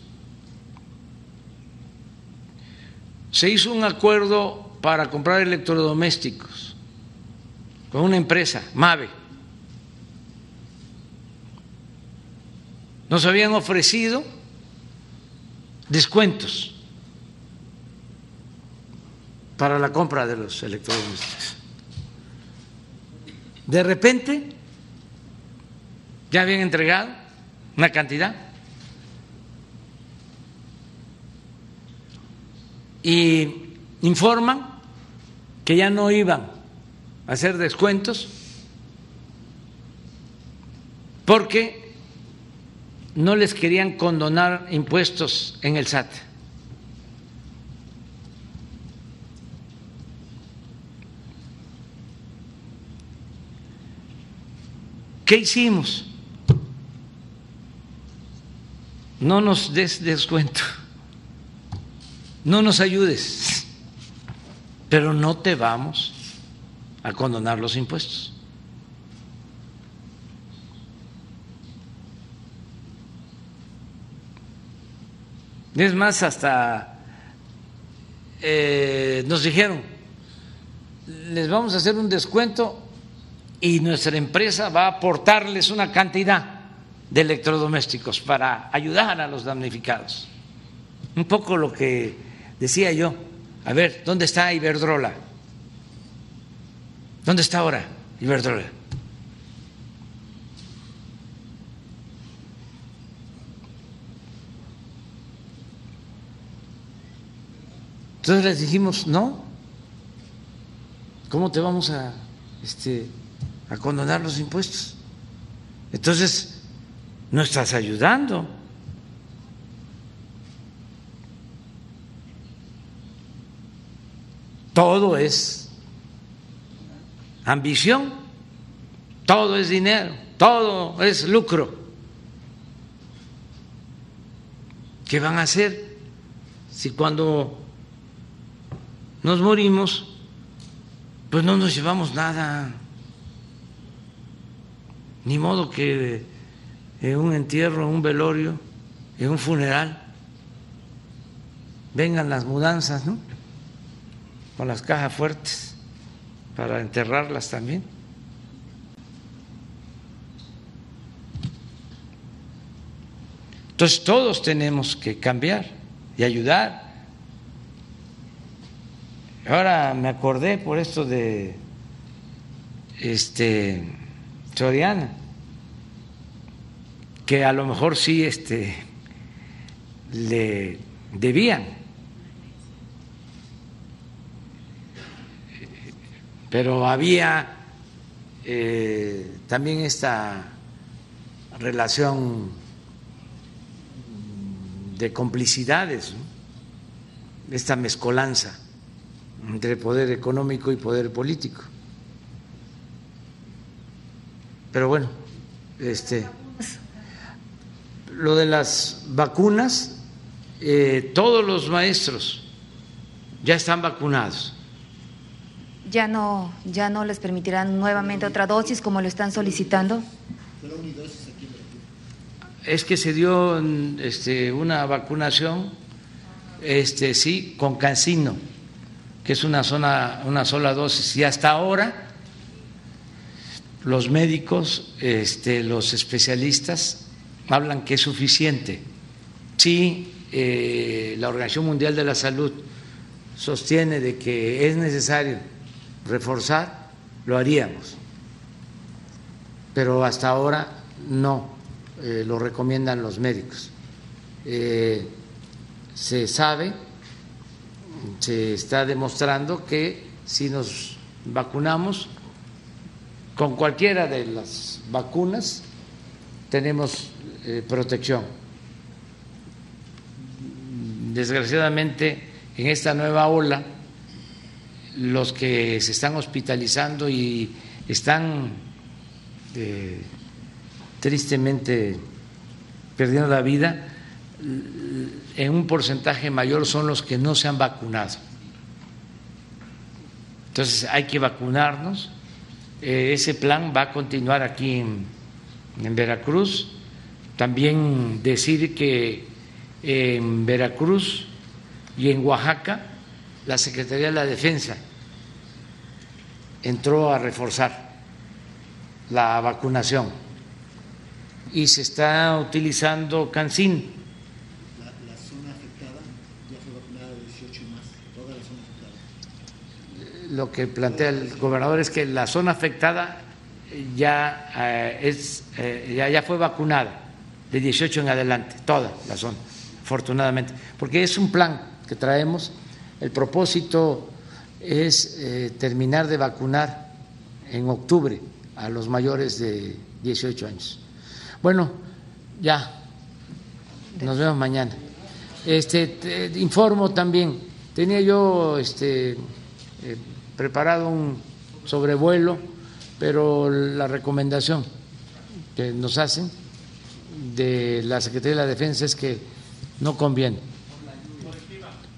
Se hizo un acuerdo para comprar electrodomésticos con una empresa, MAVE. Nos habían ofrecido descuentos para la compra de los electrodomésticos. De repente ya habían entregado una cantidad y informan que ya no iban a hacer descuentos porque no les querían condonar impuestos en el SAT. ¿Qué hicimos? No nos des descuento, no nos ayudes, pero no te vamos a condonar los impuestos. Es más, hasta eh, nos dijeron, les vamos a hacer un descuento y nuestra empresa va a aportarles una cantidad de electrodomésticos para ayudar a los damnificados. Un poco lo que decía yo, a ver, ¿dónde está Iberdrola? ¿Dónde está ahora Iberdrola? Entonces les dijimos, no, ¿cómo te vamos a este, a condonar los impuestos. Entonces, no estás ayudando. Todo es ambición, todo es dinero, todo es lucro. ¿Qué van a hacer si cuando nos morimos, pues no nos llevamos nada? Ni modo que en un entierro, en un velorio, en un funeral, vengan las mudanzas, ¿no? Con las cajas fuertes para enterrarlas también. Entonces todos tenemos que cambiar y ayudar. Ahora me acordé por esto de este Soriana, que a lo mejor sí este le debían. Pero había eh, también esta relación de complicidades, esta mezcolanza entre poder económico y poder político. Pero bueno, este, lo de las vacunas, eh, todos los maestros ya están vacunados. Ya no, ya no les permitirán nuevamente otra dosis como lo están solicitando es que se dio este, una vacunación, este, sí, con cancino, que es una, zona, una sola dosis, y hasta ahora los médicos, este, los especialistas, hablan que es suficiente. Si eh, la Organización Mundial de la Salud sostiene de que es necesario reforzar, lo haríamos. Pero hasta ahora no eh, lo recomiendan los médicos. Eh, se sabe, se está demostrando que si nos vacunamos con cualquiera de las vacunas tenemos eh, protección. Desgraciadamente, en esta nueva ola, los que se están hospitalizando y están tristemente perdiendo la vida, en un porcentaje mayor son los que no se han vacunado. Entonces hay que vacunarnos. Eh, ese plan va a continuar aquí en, Veracruz. También decir que en Veracruz y en Oaxaca la Secretaría de la Defensa entró a reforzar la vacunación y se está utilizando Cancín. La, zona afectada ya fue vacunada de 18 y más, toda la zona afectada. Lo que plantea el gobernador es que la zona afectada ya, eh, es, eh, ya, ya fue vacunada de 18 en adelante, toda la zona, afortunadamente, porque es un plan que traemos. El propósito es eh, terminar de vacunar en octubre a los mayores de 18 años. Bueno, ya, nos vemos mañana. Este, informo también, tenía yo este, eh, preparado un sobrevuelo, pero la recomendación que nos hacen de la Secretaría de la Defensa es que no conviene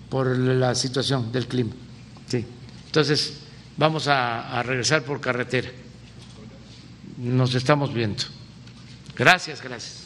por la situación del clima. Sí. Entonces, vamos a regresar por carretera. Nos estamos viendo. Gracias, gracias.